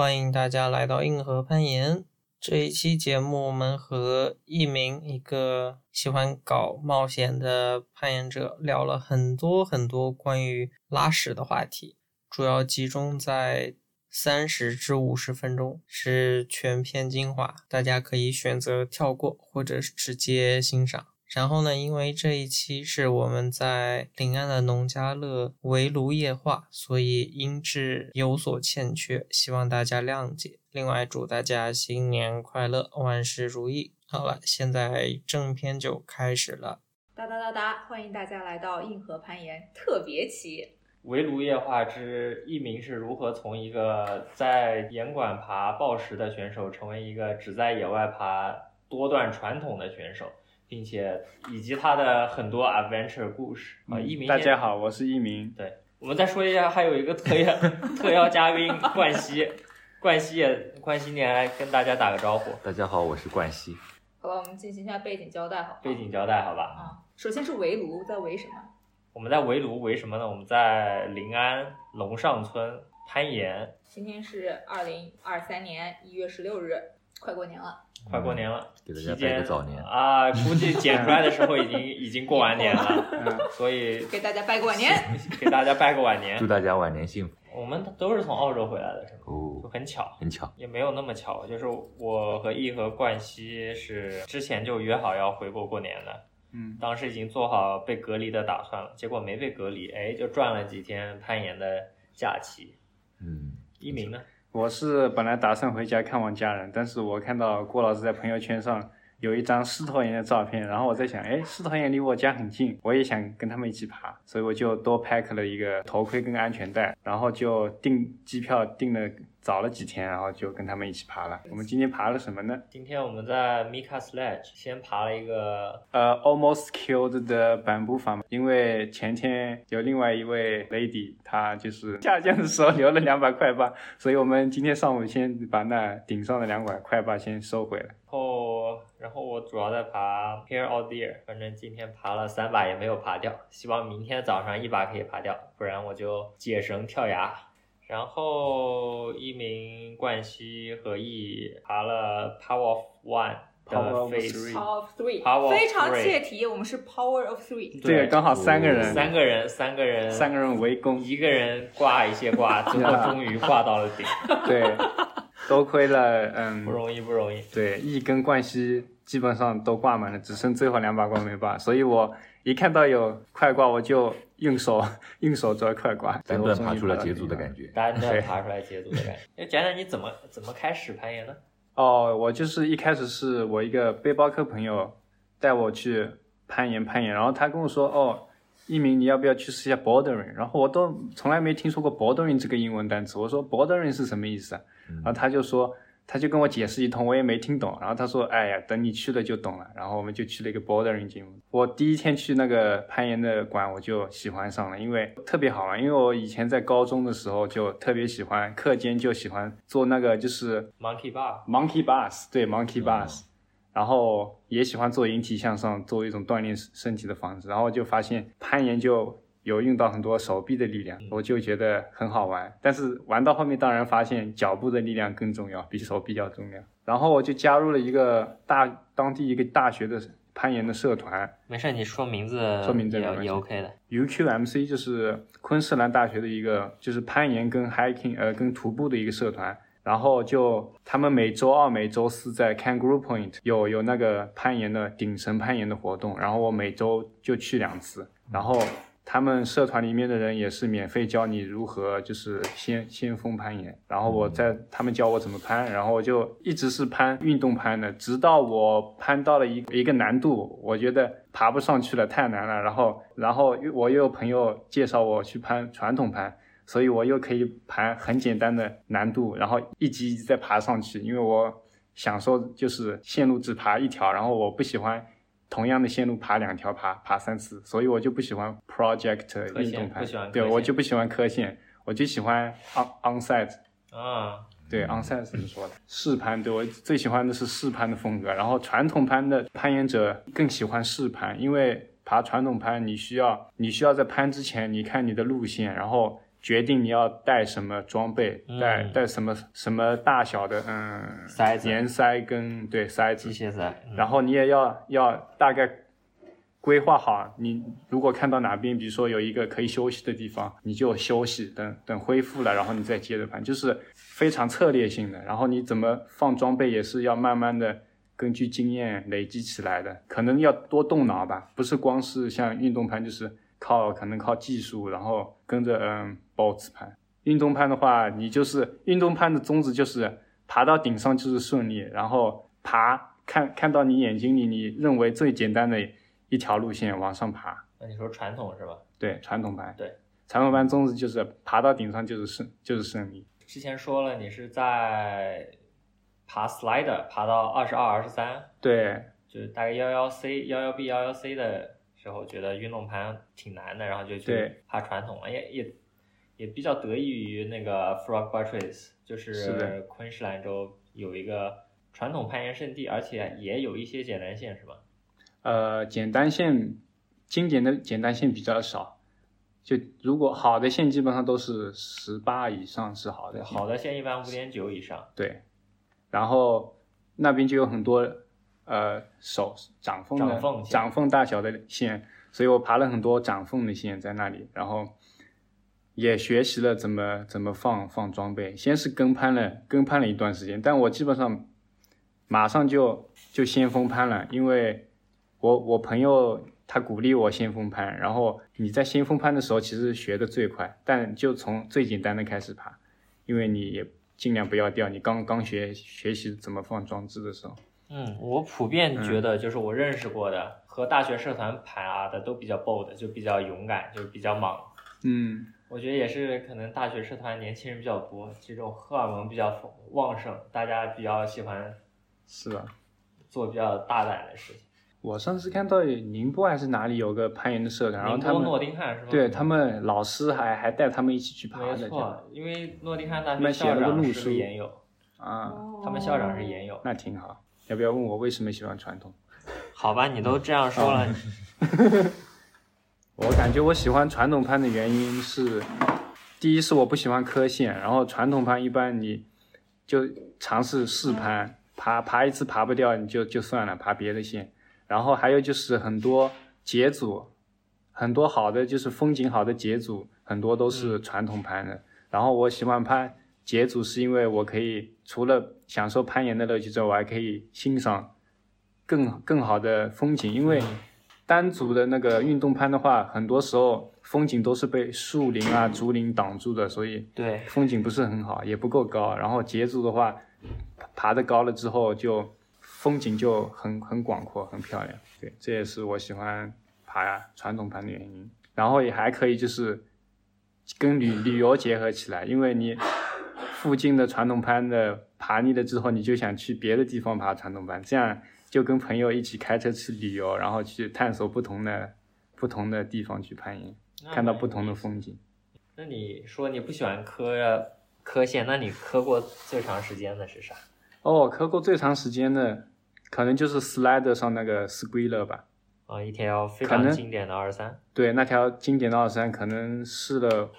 欢迎大家来到硬核攀岩。这一期节目，我们和一名一个喜欢搞冒险的攀岩者聊了很多很多关于拉屎的话题，主要集中在三十至五十分钟，是全篇精华，大家可以选择跳过或者直接欣赏。然后呢，因为这一期是我们在临安的农家乐围炉夜话，所以音质有所欠缺，希望大家谅解。另外，祝大家新年快乐，万事如意。好了，现在正片就开始了。哒哒哒哒，欢迎大家来到硬核攀岩特别期。围炉夜话之一名是如何从一个在岩馆爬暴石的选手，成为一个只在野外爬多段传统的选手。并且以及他的很多 adventure 故事啊，一鸣。大家好，我是一鸣。对，我们再说一下，还有一个特邀 特邀嘉宾冠希，冠希也冠希，你来跟大家打个招呼。大家好，我是冠希。好吧，我们进行一下背景交代，好。背景交代，好吧。啊，首先是围炉，在围什么？我们在围炉，围什么呢？我们在临安龙上村攀岩。今天是二零二三年一月十六日，快过年了。快过年了，给大家拜个早年啊！估计剪出来的时候已经已经过完年了，所以给大家拜个晚年，给大家拜个晚年，祝大家晚年幸福。我们都是从澳洲回来的，是吗？哦，就很巧，很巧，也没有那么巧，就是我和易和冠希是之前就约好要回国过年的，嗯，当时已经做好被隔离的打算了，结果没被隔离，哎，就赚了几天攀岩的假期。嗯，一鸣呢？我是本来打算回家看望家人，但是我看到郭老师在朋友圈上有一张狮驼岩的照片，然后我在想，哎，狮驼岩离我家很近，我也想跟他们一起爬，所以我就多 pack 了一个头盔跟安全带，然后就订机票订了。早了几天，然后就跟他们一起爬了。我们今天爬了什么呢？今天我们在 Mika Sledge 先爬了一个呃 Almost Killed 的板步法，因为前天有另外一位 lady，她就是下降的时候留了两百块八，所以我们今天上午先把那顶上的两百块八先收回来。后，然后我主要在爬 Here or There，反正今天爬了三把也没有爬掉，希望明天早上一把可以爬掉，不然我就解绳跳崖。然后一鸣、冠希和易爬了 Power of One 的 Power of Three，非常切题。我们是 Power of Three，对，刚好三个人，三个人，三个人，三个人围攻，一个人挂一些挂，最后终于挂到了顶。对，多亏了，嗯，不容易，不容易。对，易跟冠希基本上都挂满了，只剩最后两把挂没挂，所以我一看到有快挂，我就。用手用手抓快挂，单段爬出来捷足的感觉。单段爬出来捷足的感觉。要讲讲你怎么怎么开始攀岩的？哦，我就是一开始是我一个背包客朋友带我去攀岩攀岩，然后他跟我说：“哦，一鸣你要不要去试一下 bouldering？” 然后我都从来没听说过 bouldering 这个英文单词，我说 bouldering 是什么意思啊？然后他就说。他就跟我解释一通，我也没听懂。然后他说：“哎呀，等你去了就懂了。”然后我们就去了一个 bouldering 节目。我第一天去那个攀岩的馆，我就喜欢上了，因为特别好玩。因为我以前在高中的时候就特别喜欢，课间就喜欢做那个就是 monkey bar monkey bars，对 monkey bars，然后也喜欢做引体向上，作为一种锻炼身体的方式。然后就发现攀岩就。有用到很多手臂的力量，我就觉得很好玩。但是玩到后面，当然发现脚步的力量更重要，比手臂要重要。然后我就加入了一个大当地一个大学的攀岩的社团。没事，你说名字，说名字也 OK 的。UQMC 就是昆士兰大学的一个，就是攀岩跟 hiking 呃跟徒步的一个社团。然后就他们每周二、每周四在 Kangaroo Point 有有那个攀岩的顶绳攀岩的活动。然后我每周就去两次。然后。他们社团里面的人也是免费教你如何就是先先锋攀岩，然后我在他们教我怎么攀，然后我就一直是攀运动攀的，直到我攀到了一一个难度，我觉得爬不上去了，太难了，然后然后我又有朋友介绍我去攀传统攀，所以我又可以攀很简单的难度，然后一级一级再爬上去，因为我享受就是线路只爬一条，然后我不喜欢。同样的线路爬两条，爬爬三次，所以我就不喜欢 project 运动攀，对我就不喜欢科线，我就喜欢 on on site 啊，对 on site 怎么说的？试攀，对我最喜欢的是试攀的风格。然后传统攀的攀岩者更喜欢试攀，因为爬传统攀你需要你需要在攀之前你看你的路线，然后决定你要带什么装备，带嗯。带什么什么大小的嗯塞子。盐塞跟对塞子。机，械塞，嗯。然后你也要要大概规划好，你如果看到哪边，比如说有一个可以休息的地方，你就休息，等等恢复了，然后你再接着盘，就是非常策略性的。然后你怎么放装备也是要慢慢的根据经验累积起来的，可能要多动脑吧，不是光是像运动盘，就是靠可能靠技术，然后跟着嗯 bots 攀。运动攀的话，你就是运动攀的宗旨就是爬到顶上就是顺利，然后爬看看到你眼睛里你认为最简单的一条路线往上爬。那你说传统是吧？对，传统攀，对，传统攀宗旨就是爬到顶上就是胜就是胜利。之前说了你是在爬 slider 爬到二十二、二十三，对，就是大概幺幺 C、幺幺 B、幺幺 C 的时候，觉得运动盘挺难的，然后就去爬传统了，也也也比较得益于那个 Frog Buttress，就是昆士兰州有一个传统攀岩圣地，而且也有一些简单线，是吧？呃，简单线经典的简单线比较少，就如果好的线基本上都是十八以上是好的，好的线一般五点九以上，对，然后那边就有很多呃手掌缝的掌缝掌缝大小的线，所以我爬了很多掌缝的线在那里，然后也学习了怎么怎么放放装备。先是跟攀了跟攀了一段时间，但我基本上马上就就先锋攀了，因为我我朋友他鼓励我先锋攀，然后你在先锋攀的时候其实学的最快，但就从最简单的开始爬，因为你也尽量不要掉。你刚刚学学习怎么放装置的时候，嗯，我普遍觉得就是我认识过的、和大学社团爬的都比较 bold，就比较勇敢，就是比较莽。嗯，我觉得也是可能大学社团年轻人比较多，这种荷尔蒙比较旺盛，大家比较喜欢是吧？做比较大胆的事情。我上次看到宁波还是哪里有个攀岩的社团，然后他宁波诺们丁汉是吗？对他们老师还还带他们一起去爬没的，没错，因为诺丁汉大学校长是路书个研友，啊，哦他们校长是研友。那挺好。要不要问我为什么喜欢传统？好吧，你都这样说了，我感觉我喜欢传统攀的原因是，第一是我不喜欢磕线，然后传统攀一般你就尝试试攀，爬爬一次爬不掉你就就算了，爬别的线。然后还有就是很多节组，很多好的就是风景好的节组，很多都是传统攀的。然后我喜欢攀节组，是因为我可以除了享受攀岩的乐趣之外，我还可以欣赏更更好的风景，因为。单组的那个运动攀的话，很多时候风景都是被树林啊、竹林挡住的，所以对，风景不是很好，也不够高。然后节组的话，爬爬得高了之后，就风景就很很广阔、很漂亮。对，这也是我喜欢爬传统攀的原因。然后也还可以就是跟旅旅游结合起来，因为你附近的传统攀的爬腻了之后，你就想去别的地方爬传统攀，这样就跟朋友一起开车去旅游，然后去探索不同的不同的地方去攀岩，看到不同的风景。那你说你不喜欢磕磕线，那你磕过最长时间的是啥？哦，磕过最长时间的，可能就是 Slider 上那个 Squealer 吧。啊，一条非常经典的二三。对，那条经典的二三可能试了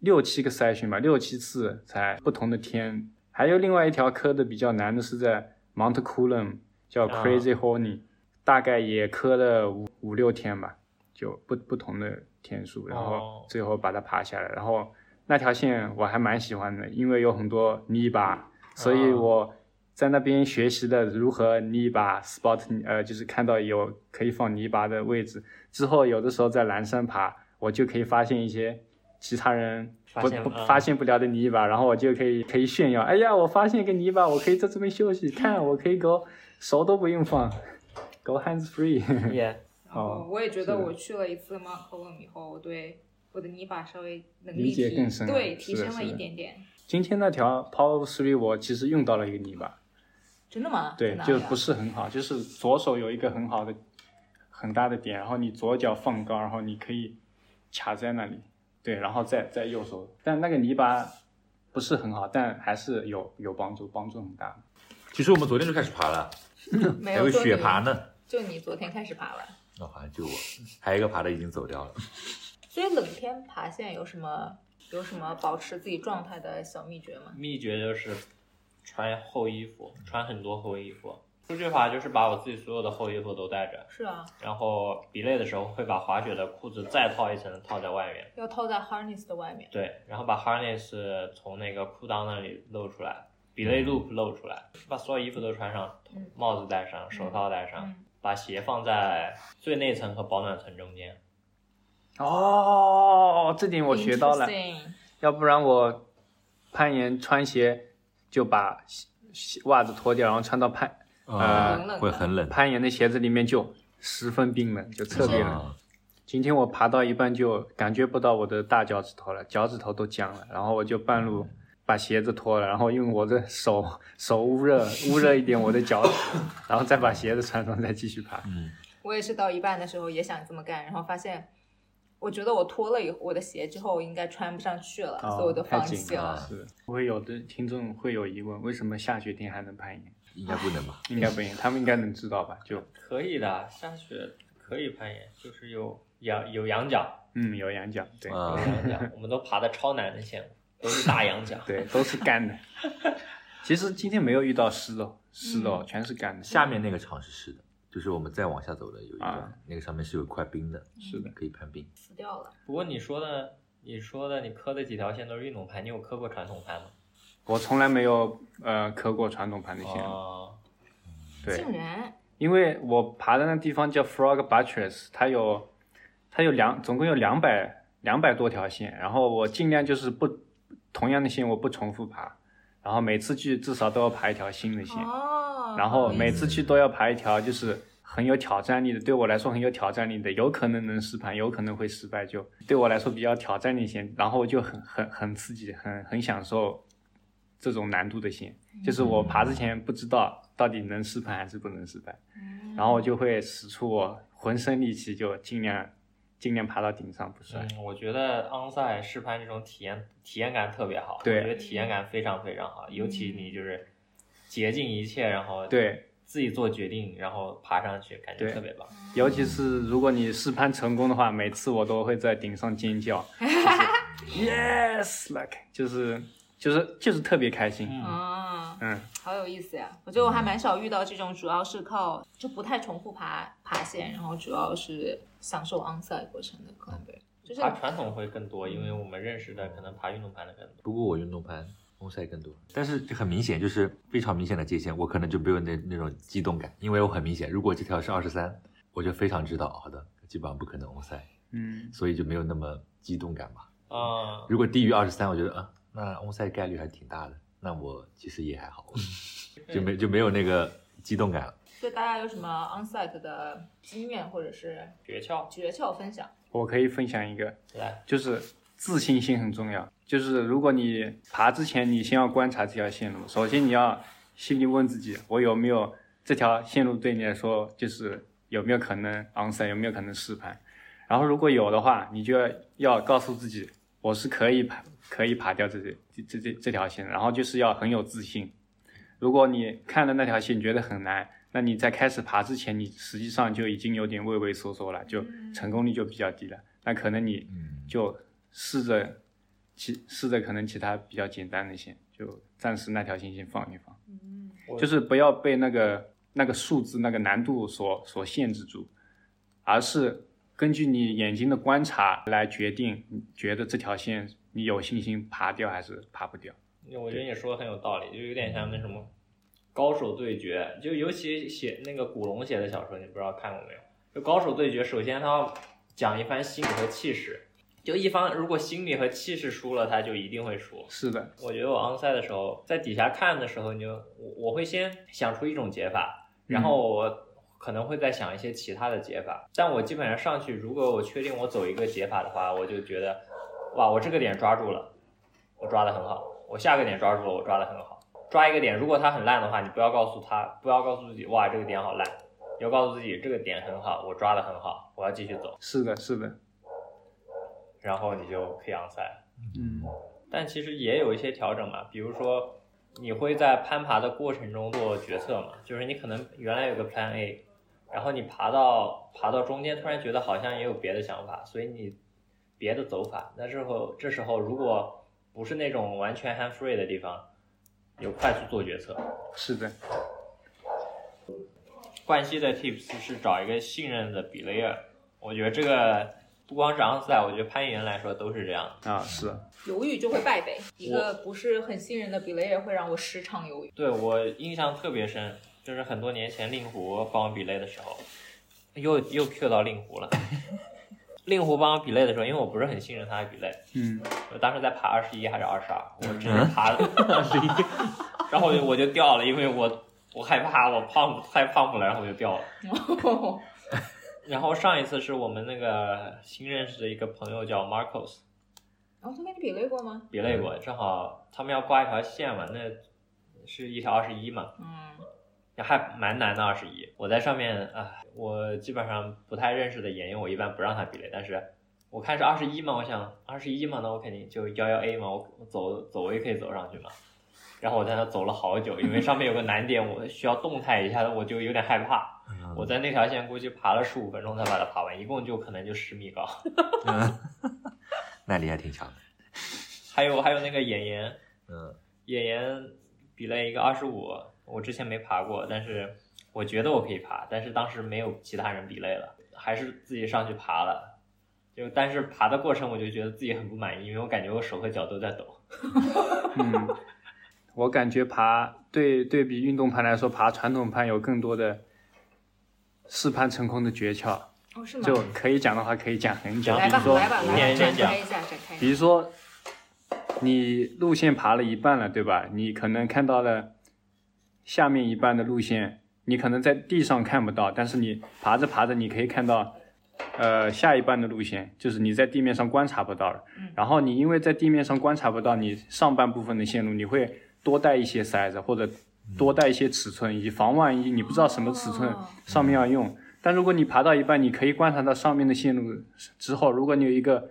六七个 session 吧，六七次才不同的天。还有另外一条磕的比较难的是在 Mount Coolum，叫啊 Crazy Horny，、大概也磕了五五六天吧，就不不同的天数，然哦后最后把它爬下来。然后那条线我还蛮喜欢的，因为有很多泥巴，所以哦我在那边学习了如何泥巴 spot，呃，就是看到有可以放泥巴的位置。之后有的时候在蓝山爬，我就可以发现一些其他人不不发现嗯。发现不了的泥巴，然后我就可以可以炫耀，哎呀，我发现一个泥巴，我可以在这边休息，看我可以 go 手都不用放，go hands free。Yeah 哦我也觉得我去了一次 Mount Colum 以后，我对我的泥巴稍微能理力提解更深对提升了一点点。今天那条 Power Three 我其实用到了一个泥巴，真的吗？对就不是很好，就是左手有一个很好的很大的点，然后你左脚放高，然后你可以卡在那里，对，然后再再右手，但那个泥巴不是很好，但还是有有帮助，帮助很大。其实我们昨天就开始爬了，还有没就你雪爬呢。就你昨天开始爬完，哦，好像就我，还有一个爬的已经走掉了。所以冷天爬线有什么有什么保持自己状态的小秘诀吗？秘诀就是穿厚衣服，穿很多厚衣服。出去法就是把我自己所有的厚衣服都带着，是啊，然后比累的时候会把滑雪的裤子再套一层套在外面。要套在 harness 的外面。对，然后把 harness 从那个裤裆那里露出来，比累 loop 露出来，把所有衣服都穿上，嗯帽子戴上，手套戴上，嗯把鞋放在最内层和保暖层中间。哦，这点我学到了。要不然我攀岩穿鞋就把鞋鞋袜子脱掉，然后穿到攀呃会很冷，攀岩的鞋子里面就十分冰冷，就特别冷。啊今天我爬到一半就感觉不到我的大脚趾头了，脚趾头都僵了，然后我就半路把鞋子脱了，然后用我的手 手捂热捂热一点我的脚趾，然后再把鞋子穿上，再继续爬。嗯，我也是到一半的时候也想这么干，然后发现，我觉得我脱了以后我的鞋之后应该穿不上去了，所以我就放哦太紧弃了。是，会有的听众会有疑问，为什么下雪天还能攀岩？应该不能吧？应该不行，他们应该能知道吧？就可以的，下雪可以攀岩，就是有仰有仰角，嗯，有仰角，对、啊有仰角，我们都爬的超难的线路，都是大仰角。对，都是干的。其实今天没有遇到湿的哦，湿的哦，全是干的。下面那个场是湿的，就是我们再往下走的有一段，啊那个上面是有一块冰的，是的，可以攀冰。死掉了。不过你说的，你说的你磕的几条线都是运动攀，你有磕过传统攀吗？我从来没有呃磕过传统盘的线。对，竟然。因为我爬的那地方叫 Frog Buttress，它有它有两总共有两百两百多条线，然后我尽量就是不同样的线我不重复爬，然后每次去至少都要爬一条新的线，哦，然后每次去都要爬一条就是很有挑战力的，对我来说很有挑战力的，有可能能失盘，有可能会失败，就对我来说比较挑战力线，然后我就很很很刺激，很很享受这种难度的线，就是我爬之前不知道到底能失盘还是不能失败，嗯。然后我就会使出我浑身力气，就尽量尽量爬到顶上不摔。嗯，我觉得昂赛试攀这种体验体验感特别好，对。我觉得体验感非常非常好，尤其你就是竭尽一切，然后对，自己做决定，然后爬上去，感觉特别棒。尤其是如果你试攀成功的话，每次我都会在顶上尖叫，就是 yes like 就是就是就是特别开心。嗯，啊，嗯，好有意思呀！我觉得我还蛮少遇到这种，主要是靠就不太重复爬爬线，然后主要是享受 onsite 过程的 climber，就是爬传统会更多，因为我们认识的可能爬运动盘的更多。不过我运动盘 onside 更多，但是这很明显就是非常明显的界限，我可能就没有那那种激动感，因为我很明显，如果这条是二十三，我就非常知道，好的，基本上不可能 onsite，，嗯，所以就没有那么激动感吧。啊、如果低于二十三，我觉得啊，那 on 赛概率还挺大的，那我其实也还好，就没就没有那个激动感了。对大家有什么 onsite 的经验或者是诀窍诀窍分享？我可以分享一个，来，就是自信心很重要。就是如果你爬之前，你先要观察这条线路，首先你要心里问自己，我有没有这条线路对你来说就是有没有可能 onsite，有没有可能试盘。然后如果有的话，你就要要告诉自己，我是可以爬可以爬掉这这这这这条线，然后就是要很有自信。如果你看了那条线觉得很难，那你在开始爬之前，你实际上就已经有点畏畏缩缩了，就成功率就比较低了。那可能你嗯，就试着其试着可能其他比较简单的线，就暂时那条线先放一放，嗯，就是不要被那个那个数字那个难度所所限制住，而是根据你眼睛的观察来决定，你觉得这条线你有信心爬掉还是爬不掉。我觉得你说的很有道理，就有点像那什么高手对决，就尤其写那个古龙写的小说，你不知道看过没有？就高手对决，首先他要讲一番心理和气势，就一方如果心理和气势输了，他就一定会输。是的，我觉得我 on 赛的时候，在底下看的时候，你就我我会先想出一种解法，然后我可能会再想一些其他的解法。但我基本上上去，如果我确定我走一个解法的话，我就觉得，哇，我这个点抓住了，我抓的很好；我下个点抓住了，我抓的很好。抓一个点，如果它很烂的话，你不要告诉他，不要告诉自己，哇，这个点好烂，你要告诉自己这个点很好，我抓的很好，我要继续走，是的，是的，然后你就可以 on 赛了。嗯，但其实也有一些调整嘛，比如说你会在攀爬的过程中做决策嘛，就是你可能原来有个 Plan A，然后你爬到爬到中间，突然觉得好像也有别的想法，所以你别的走法。那时候这时候如果不是那种完全 hand free 的地方，有快速做决策。是的，冠希的 tips 是找一个信任的 belayer，我觉得这个不光是昂赛，我觉得攀岩来说都是这样。啊是，犹豫就会败北。一个不是很信任的 belayer 会让我时常犹豫。对我印象特别深，就是很多年前令狐帮我比雷的时候，又又 Q 到令狐了。令狐帮我比类的时候，因为我不是很信任他的比类，嗯我当时在爬二十一还是二十二，我直接爬了 二十一，然后我就我就掉了，因为我我害怕我胖太胖不了，然后我就掉了。然后上一次是我们那个新认识的一个朋友叫 Marcos，然后他跟你比类过吗？比类过，正好他们要挂一条线嘛，那是一条二十一嘛，嗯，还蛮难的二十一。我在上面啊，我基本上不太认识的岩友，我一般不让他比类，但是我看是二十一嘛，我想二十一嘛，那我肯定就幺幺 A 嘛，我我走走我也可以走上去嘛。然后我在那走了好久，因为上面有个难点，我需要动态一下，我就有点害怕。我在那条线估计爬了十五分钟才把它爬完，一共就可能就十米高。嗯，耐力还挺强的。还有还有那个演员，嗯演员比了一个二十五，我之前没爬过，但是我觉得我可以爬，但是当时没有其他人比累了，还是自己上去爬了。就但是爬的过程我就觉得自己很不满意，因为我感觉我手和脚都在抖。嗯，我感觉爬对对比运动攀来说，爬传统攀有更多的试攀成功的诀窍，哦是吗？就可以讲的话可以讲很久，来比如说吧来吧来吧，展开一下展开一下。比如说，你路线爬了一半了，对吧？你可能看到了下面一半的路线，你可能在地上看不到，但是你爬着爬着，你可以看到，呃，下一半的路线，就是你在地面上观察不到了。嗯然后你因为在地面上观察不到你上半部分的线路，你会多带一些塞子或者多带一些尺寸，以防万一你不知道什么尺寸哦上面要用。但如果你爬到一半，你可以观察到上面的线路之后，如果你有一个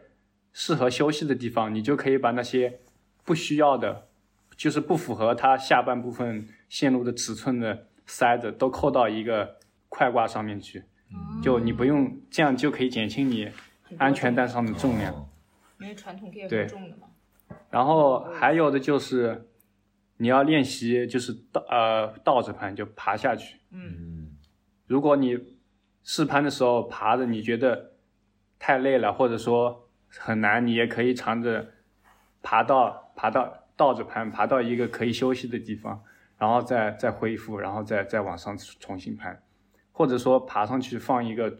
适合休息的地方，你就可以把那些不需要的，就是不符合它下半部分线路的尺寸的塞子都扣到一个快挂上面去，就你不用这样就可以减轻你安全带上的重量。哦因为传统 gear 很重的嘛。然后还有的就是你要练习，就是倒呃倒着攀，就爬下去。嗯，嗯如果你试攀的时候爬的你觉得太累了，或者说很难，你也可以尝着爬到爬到倒着攀，爬到一个可以休息的地方，然后再再恢复，然后再再往上重新攀，或者说爬上去放一个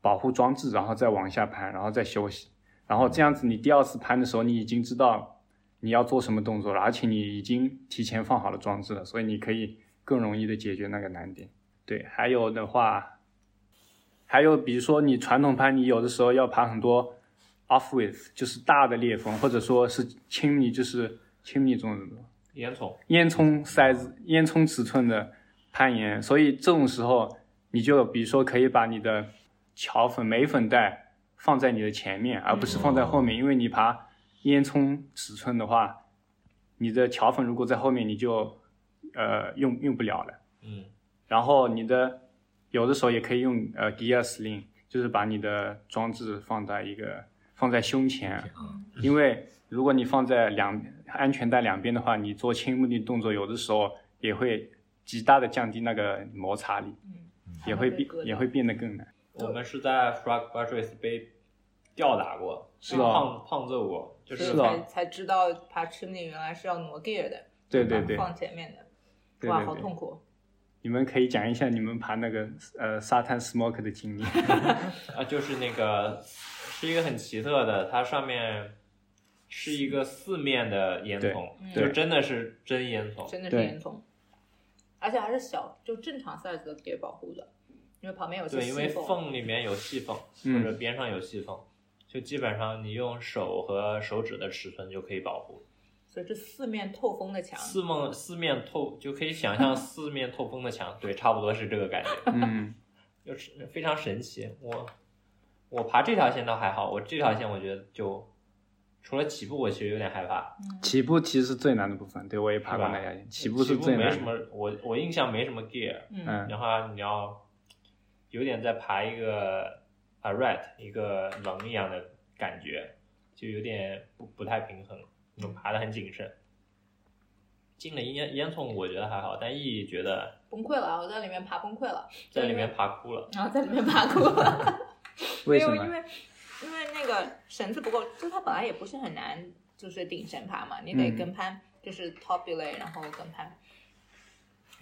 保护装置，然后再往下攀，然后再休息，然后这样子你第二次攀的时候，你已经知道你要做什么动作了，而且你已经提前放好了装置了，所以你可以更容易的解决那个难点。对，还有的话，还有比如说你传统攀，你有的时候要爬很多 off with，就是大的裂缝，或者说是亲密，就是亲密中的烟囱，烟囱 size、烟囱尺寸的攀岩，所以这种时候你就比如说可以把你的桥粉、镁粉袋放在你的前面，而不是放在后面，因为你爬烟囱尺寸的话，你的桥粉如果在后面，你就呃用用不了了。嗯，然后你的有的时候也可以用呃 gear sling，就是把你的装置放在一个放在胸前，因为如果你放在两安全带两边的话，你做轻目的动作有的时候也会极大的降低那个摩擦力，嗯。也会变也会变得更难。我们是在 Frog Buttress 被吊打过，是啊胖胖揍过，就是才才知道爬 chimney 原来是要挪 gear 的，对对对。放前面的，哇，对对对。好痛苦。你们可以讲一下你们爬那个呃沙滩 smoke 的经历。啊，就是那个是一个很奇特的，它上面是一个四面的烟囱，嗯就真的是真烟囱。真的是烟囱，而且还是小，就正常 size 的 gear 保护的，因为旁边有些对，因为缝。里面有细缝，嗯或者边上有细缝，就基本上你用手和手指的尺寸就可以保护。所以这四面透风的墙，四面四面透，就可以想象四面透风的墙，对，差不多是这个感觉，嗯，就是非常神奇。我我爬这条线倒还好，我这条线我觉得就除了起步，我其实有点害怕。起步其实是最难的部分，对我也爬过那条线，起步是最难的。没什么，我我印象没什么 gear，嗯，嗯然后你要有点在爬一个 a rat 一个棱一样的感觉，就有点不不太平衡，就爬的很谨慎。进了烟烟囱，我觉得还好，但意义觉得崩溃了，我在里面爬崩溃了，在里面爬哭了。然后在里面爬哭了。为什么？因为那个绳子不够，就它本来也不是很难，就是顶绳爬嘛，你得嗯跟攀，就是 top belay，然后跟攀。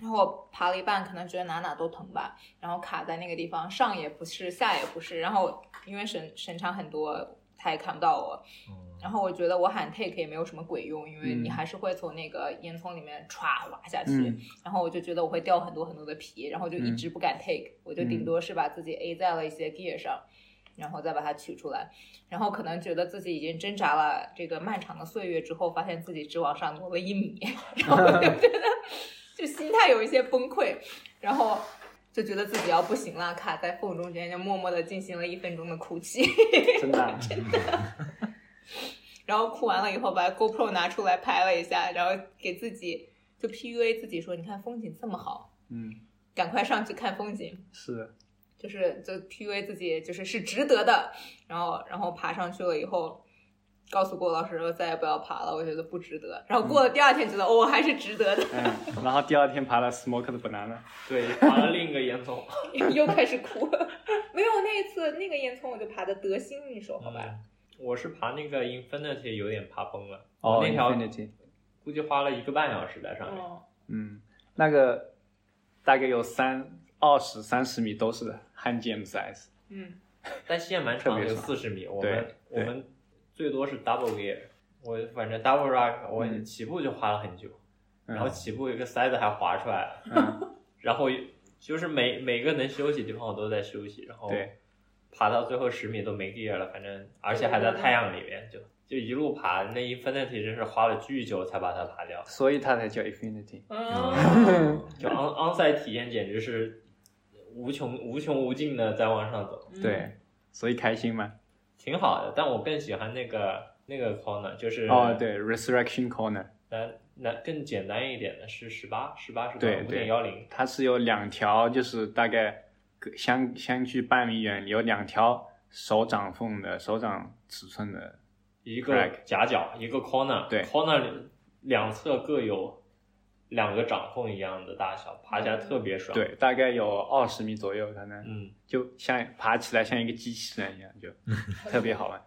然后我爬了一半，可能觉得哪哪都疼吧，然后卡在那个地方，上也不是，下也不是。然后因为绳绳长很多，他也看不到我。然后我觉得我喊 take 也没有什么鬼用，因为你嗯还是会从那个烟囱里面歘滑下去。嗯然后我就觉得我会掉很多很多的皮，然后就一直不敢 take，、我就顶多是把自己 A 在了一些 gear 上，然后再把它取出来，然后可能觉得自己已经挣扎了这个漫长的岁月之后，发现自己只往上挪了一米，然后我就觉得就心态有一些崩溃，然后就觉得自己要不行了，卡在缝中间，就默默的进行了一分钟的哭泣，真的 真的？然后哭完了以后把 GoPro 拿出来拍了一下，然后给自己就 PUA 自己说，你看风景这么好。嗯，赶快上去看风景，是，就是就 PUA 自己，就是是值得的。然后然后爬上去了以后，告诉郭老师说再也不要爬了，我觉得不值得。然后过了第二天，觉得、哦还是值得的，嗯，然后第二天爬了 Smoke 的 banana，对，爬了另一个烟囱。又开始哭。没有那一次那个烟囱，我就爬的得心应手，好吧？嗯我是爬那个 Infinity 有点爬崩了，哦那条 Infinity 估计花了一个半小时在上面。哦，嗯，那个大概有三二十三十米都是汉 James size，嗯，但线蛮长的，有四十米。我们我们最多是 double gear，我反正 double rock 我嗯。起步就花了很久，嗯。然后起步一个塞子还滑出来了，嗯，然后就是每每个能休息的地方我都在休息，然后，爬到最后十米都没 gear 了，反正而且还在太阳里面，就就一路爬，那 Infinity 真是花了巨久才把它爬掉，所以它才叫 Infinity。嗯，就 on on 赛体验简直是无穷无穷无尽的在往上走。对，所以开心吗。挺好的，但我更喜欢那个那个 corner，就是哦，，对，Resurrection Corner，那那更简单一点的是十八，十八是五对对点幺零，它是有两条，就是大概相相距半米远，有两条手掌缝的手掌尺寸的，一个夹角，一个 corner，对，corner 两侧各有两个掌缝一样的大小，爬起来特别爽。，对，大概有二十米左右，可能嗯，就像爬起来像一个机器人一样，就 特别好玩。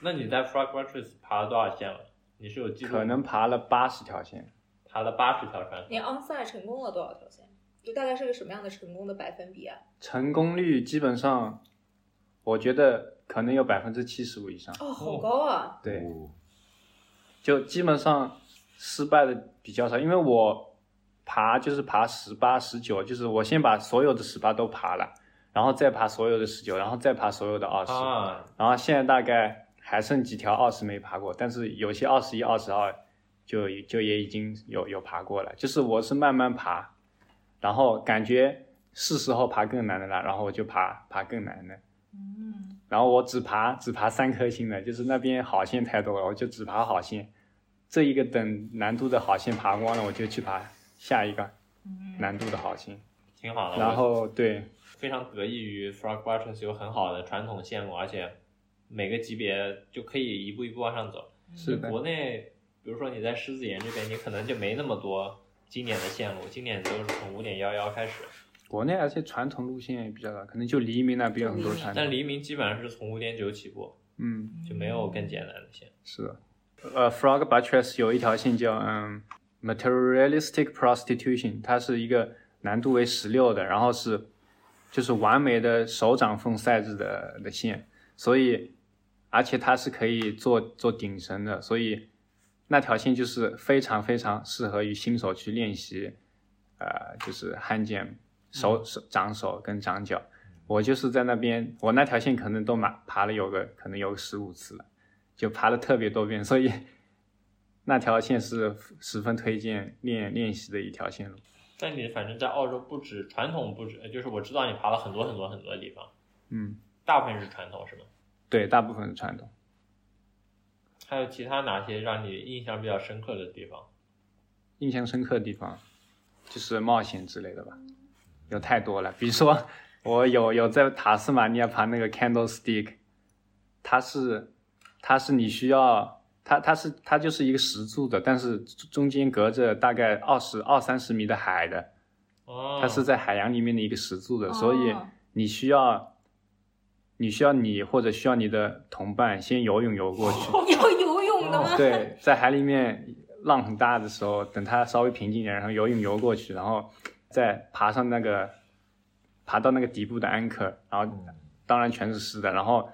那你在 Frog Fortress 爬了多少线了？你是有记录？可能爬了八十条线，爬了八十条船。你 onside 成功了多少条线？就大概是个什么样的成功的百分比啊？成功率基本上，我觉得可能有百分之七十五以上。哦，好高啊！对，哦就基本上失败的比较少，因为我爬就是爬十八、十九，就是我先把所有的十八都爬了，然后再爬所有的十九，然后再爬所有的二十、啊，然后现在大概还剩几条二十没爬过，但是有些二十一、二十二就就也已经有有爬过了，就是我是慢慢爬，然后感觉是时候爬更难的了，然后我就爬爬更难的。嗯，然后我只爬只爬三颗星的，就是那边好线太多了，我就只爬好线。这一个等难度的好线爬光了，我就去爬下一个难度的好线。挺好的。然后对，非常得益于 Frog Fortress 有很好的传统线路，而且每个级别就可以一步一步往上走。是的，国内，比如说你在狮子岩这边，你可能就没那么多经典的线路，经典都是从五点幺幺开始，国内而且传统路线也比较少，可能就黎明那边有很多传统。但黎明基本上是从五点九起步，嗯，就没有更简单的线。是的。呃，Frog Buttress 有一条线叫嗯 Materialistic Prostitution，它是一个难度为十六的，然后是就是完美的手掌缝赛制的的线，所以而且它是可以做做顶绳的，所以那条线就是非常非常适合于新手去练习，呃，就是 hand 剑手手掌手跟掌脚。我就是在那边，我那条线可能都爬爬了有个可能有个十五次了。就爬了特别多遍，所以 那条线是十分推荐练练习的一条线路。但你反正在澳洲不止传统不止，就是我知道你爬了很多很多很多的地方，嗯，大部分是传统是吗？对，大部分是传统。还有其他哪些让你印象比较深刻的地方？印象深刻的地方就是冒险之类的吧，有太多了。比如说，我有有在塔斯马尼亚爬那个 Candlestick，它是它是你需要，它它是它就是一个石柱的，但是中间隔着大概二十二三十米的海的，哦，它是在海洋里面的一个石柱的，所以哦。你需要，你需要你或者需要你的同伴先游泳游过去，要游泳的吗？对，在海里面浪很大的时候，等它稍微平静一点，然后游泳游过去，然后再爬上那个，爬到那个底部的安可，然后当然全是湿的，然后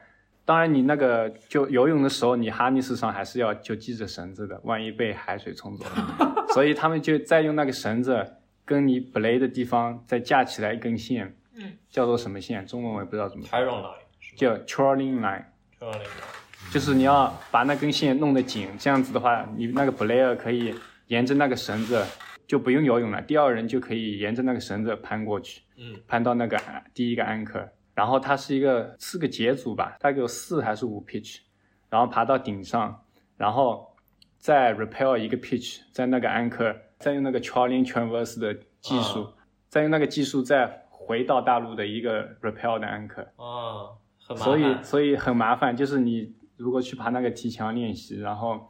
当然你那个就游泳的时候，你哈尼斯上还是要就系着绳子的，万一被海水冲走了，所以他们就再用那个绳子跟你 belay 的地方再架起来一根线，嗯，叫做什么线？中文我也不知道怎么。叫 trolling line。Tyron line 就是你要把那根线弄得紧，这样子的话，你那个 player 可以沿着那个绳子就不用游泳了，第二人就可以沿着那个绳子攀过去，嗯，攀到那个第一个 anchor，然后它是一个四个节组吧，大概有四还是五 pitch，然后爬到顶上，然后再 repel 一个 pitch，在那个 anchor，再用那个 trolling traverse 的技术，啊再用那个技术再回到大陆的一个 repel 的 anchor。哦，很麻所以，所以很麻烦，就是你如果去爬那个梯墙练习，然后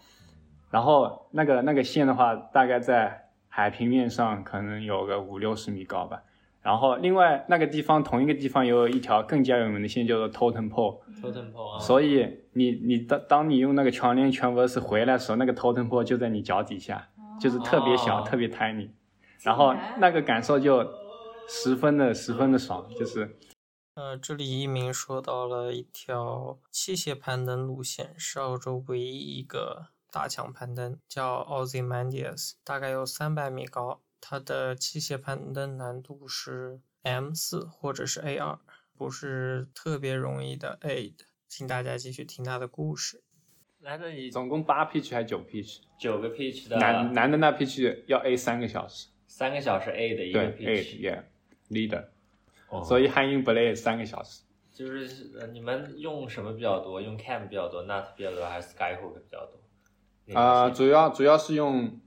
然后那个那个线的话，大概在海平面上可能有个五六十米高吧。然后另外那个地方同一个地方有一条更加有名的线，叫做 Totem Pole。totem pole 啊，所以你你当当你用那个全链全 verse 回来的时候，那个 Totem Pole 就在你脚底下，就是特别小、哦。特别 tiny，然后那个感受就十分的十分的爽，就是呃，这里一鸣说到了一条器械攀登路线，是澳洲唯一一个大墙攀登，叫 Ozymandias，大概有三百米高。它的器械攀登难度是 M 四或者是 A 二，不是特别容易的 A 的。请大家继续听他的故事。来，的你总共八 pitch 还是九 pitch？九个 pitch 的男男的那 pitch 要 A 三个小时，三个小时 A 的一个 pitch，yeah leader，、哦所以 hang in belay 三个小时。就是呃你们用什么比较多？用 cam 比较多，nut 比较多，还是 skyhook 比较多？啊、主要主要是用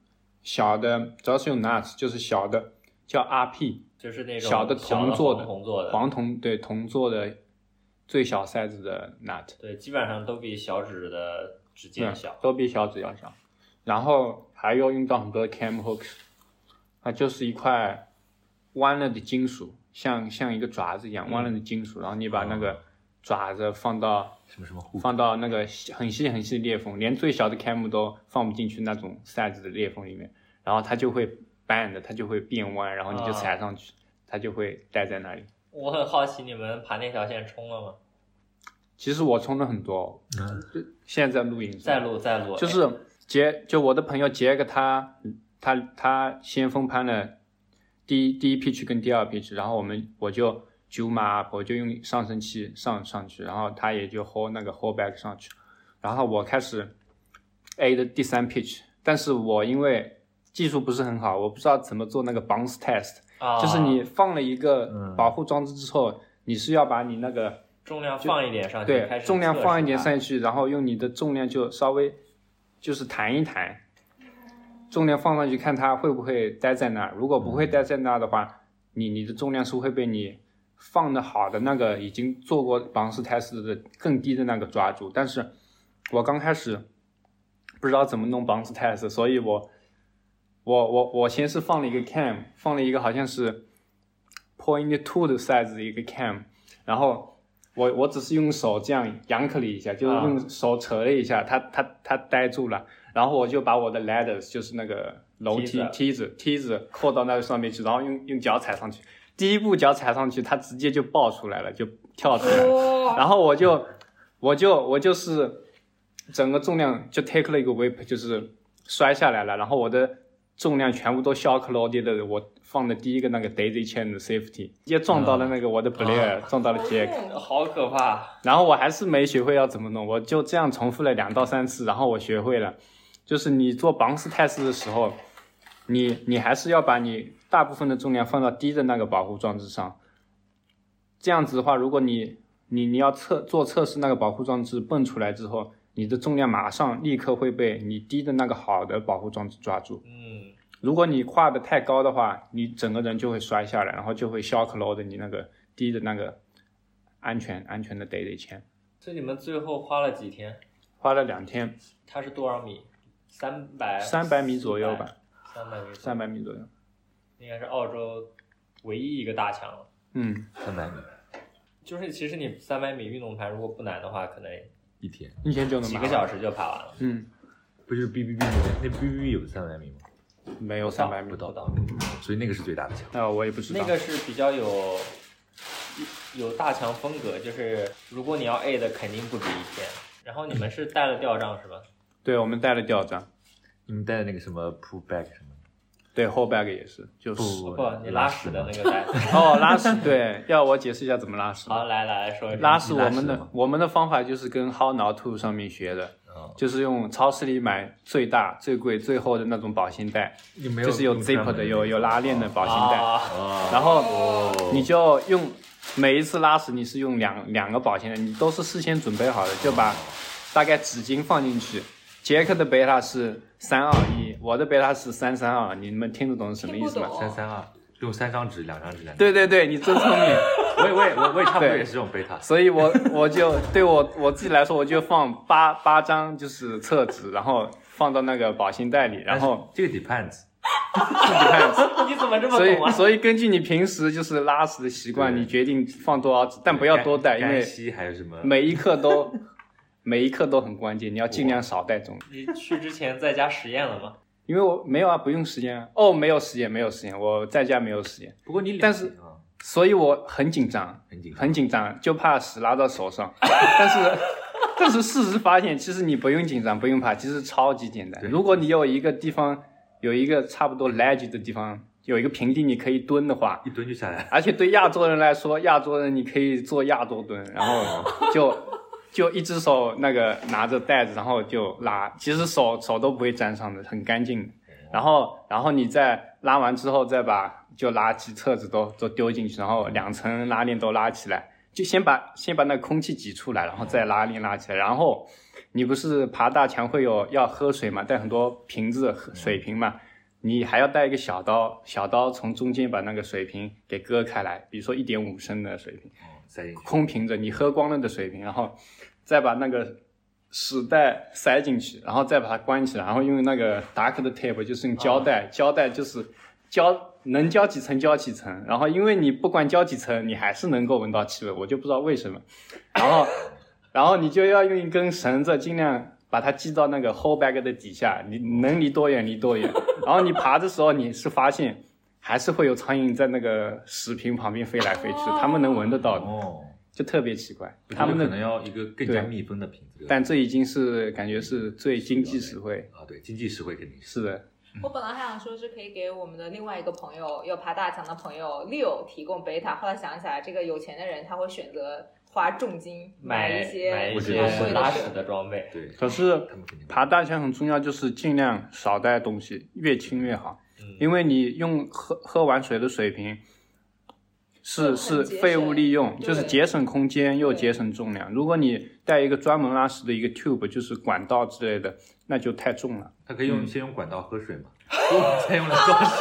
小的，主要是用 nuts，就是小的叫 RP，就是那种小的铜做的，铜做的，黄铜对铜做的最小 size 的 nut，对，基本上都比小指的指对尖小。都比小指要小。然后还要用到很多的 cam hooks，它就是一块弯了的金属，像像一个爪子一样弯了的金属，然后你把那个爪子放到什么什么护放到那个细很细很细的裂缝，连最小的 cam 都放不进去那种 size 的裂缝里面，然后它就会 bend，它就会变弯，然后你就啊踩上去，它就会待在那里。我很好奇，你们爬那条线冲了吗？其实我冲了很多，嗯。就现在在录影，在录在录，就是杰，就我的朋友杰克他他他先锋攀了第一第一 pitch 跟第二 pitch，然后我们我就 zoom up，我就用上升器上上去，然后他也就 hold 那个 hold back 上去，然后我开始 A 的第三 pitch，但是我因为技术不是很好，我不知道怎么做那个 bounce test，、啊，就是你放了一个嗯。保护装置之后，你是要把你那个重量放一点上去，对，重量放一点上去，然后用你的重量就稍微就是弹一弹，重量放上去看它会不会待在那儿。如果不会待在那儿的话，你你的重量是会被你放的好的那个已经做过绑式 test 的更低的那个抓住。但是我刚开始不知道怎么弄绑式 test，所以我我我我先是放了一个 cam，放了一个好像是 point two 的 size 的一个 cam，然后我我只是用手这样扬克了一下，就是用手扯了一下，它它它呆住了，然后我就把我的 ladders 就是那个楼梯梯子梯子梯子扣到那个上面去，然后用用脚踩上去，第一步脚踩上去，它直接就爆出来了，就跳出来了，然后我就我就我就是整个重量就 take 了一个 whip，就是摔下来了，然后我的重量全部都 shock loaded 的，我放的第一个那个 daisy chain 的 safety，直接撞到了那个我的 player，、撞到了 Jack，好可怕，然后我还是没学会要怎么弄，我就这样重复了两到三次，然后我学会了，就是你做 bounce test 的时候，你你还是要把你大部分的重量放到低的那个保护装置上，这样子的话，如果你你你要测做测试那个保护装置蹦出来之后，你的重量马上立刻会被你低的那个好的保护装置抓住。嗯，如果你跨的太高的话，你整个人就会摔下来，然后就会 shock load 你那个低的那个安全安全的 chain。所以你们最后花了几天？花了两天，它是多少米？三百三百米左右吧，三百米，三百米左右。应该是澳洲唯一一个大墙了。嗯，三百米就是其实你三百米运动盘如果不难的话，可能一天，一天就能。几个小时就爬完了。嗯，不就是 B B B 那那 B B B 有三百米吗？没有三百米不。到到。所以那个是最大的墙。那我也不知道。那个是比较有有大墙风格，就是如果你要 A 的，肯定不止一天。然后你们是带了吊杖是吧？对，我们带了吊杖，你们带的那个什么 pull back 什么的？对后 bag 也是，就是不不，你拉屎的那个带。哦拉屎，对，要我解释一下怎么拉屎。好，来来来说一下。拉屎我们的我们的方法就是跟 How Now To 上面学的，哦就是用超市里买最大、最贵、最厚的那种保鲜袋，就是有 zip 的，有有拉链的保鲜袋，然后哦你就用每一次拉屎你是用两两个保鲜袋，你都是事先准备好的，就把大概纸巾放进去。杰克的贝塔是三二一，我的贝塔是三三二，你们听得懂是什么意思吗三三二，用三张纸，两张纸，两张纸。对对对，你真聪明。我也我也我我也差不多也是这种贝塔。所以我我就对我我自己来说，我就放八八张就是厕纸，然后放到那个保鲜袋里，然后这个 depends，自己看。你怎么这么所以懂啊？所以根据你平时就是拉屎的习惯，你决定放多少纸，但不要多带，因为还有什么？每一克都每一刻都很关键，你要尽量少带重。你去之前在家实验了吗？因为我没有啊，不用实验啊。哦，没有实验，没有实验，我在家没有实验，不过你脸但是啊所以我很紧张，很紧张，很紧张，就怕屎拉到手上。但是，但是事实发现，其实你不用紧张，不用怕，其实超级简单。如果你有一个地方，有一个差不多 ledge 的地方，有一个平地你可以蹲的话，一蹲就下来。而且对亚洲人来说，亚洲人你可以做亚洲蹲，然后 就就一只手那个拿着袋子，然后就拉，其实手手都不会沾上的，很干净。然后然后你再拉完之后，再把就垃圾册子都都丢进去，然后两层拉链都拉起来，就先把先把那空气挤出来，然后再拉链拉起来，然后你不是爬大墙会有要喝水嘛，带很多瓶子水瓶嘛，你还要带一个小刀，小刀从中间把那个水瓶给割开来，比如说一点五升的水瓶，塞进去。空瓶子你喝光了的水瓶，然后再把那个屎袋塞进去，然后再把它关起来，然后用那个 duct tape 就是用胶带，胶带就是胶能胶几层胶几层，然后因为你不管胶几层，你还是能够闻到气味，我就不知道为什么，然后 然后你就要用一根绳子尽量。把它系到那个 whole bag 的底下，你能离多远离多远。然后你爬的时候，你是发现还是会有苍蝇在那个食品旁边飞来飞去，它们能闻得到的。哦，就特别奇怪。他们，可能要一个更加密封的瓶子。但这已经是感觉是最经济实惠。啊，对，经济实惠肯定是。是的，我本来还想说是可以给我们的另外一个朋友，要爬大墙的朋友 Leo 提供贝塔，后来想起来，这个有钱的人他会选择花重金买一些买一我觉得是些拉屎的装备。对，可是爬大墙很重要，就是尽量少带东西，越轻越好。嗯因为你用喝喝完水的水瓶是是废物利用，就是节省空间又节省重量。如果你带一个专门拉屎的一个 tube，就是管道之类的，那就太重了。他可以用先用管道喝水嘛，再用来装 屎。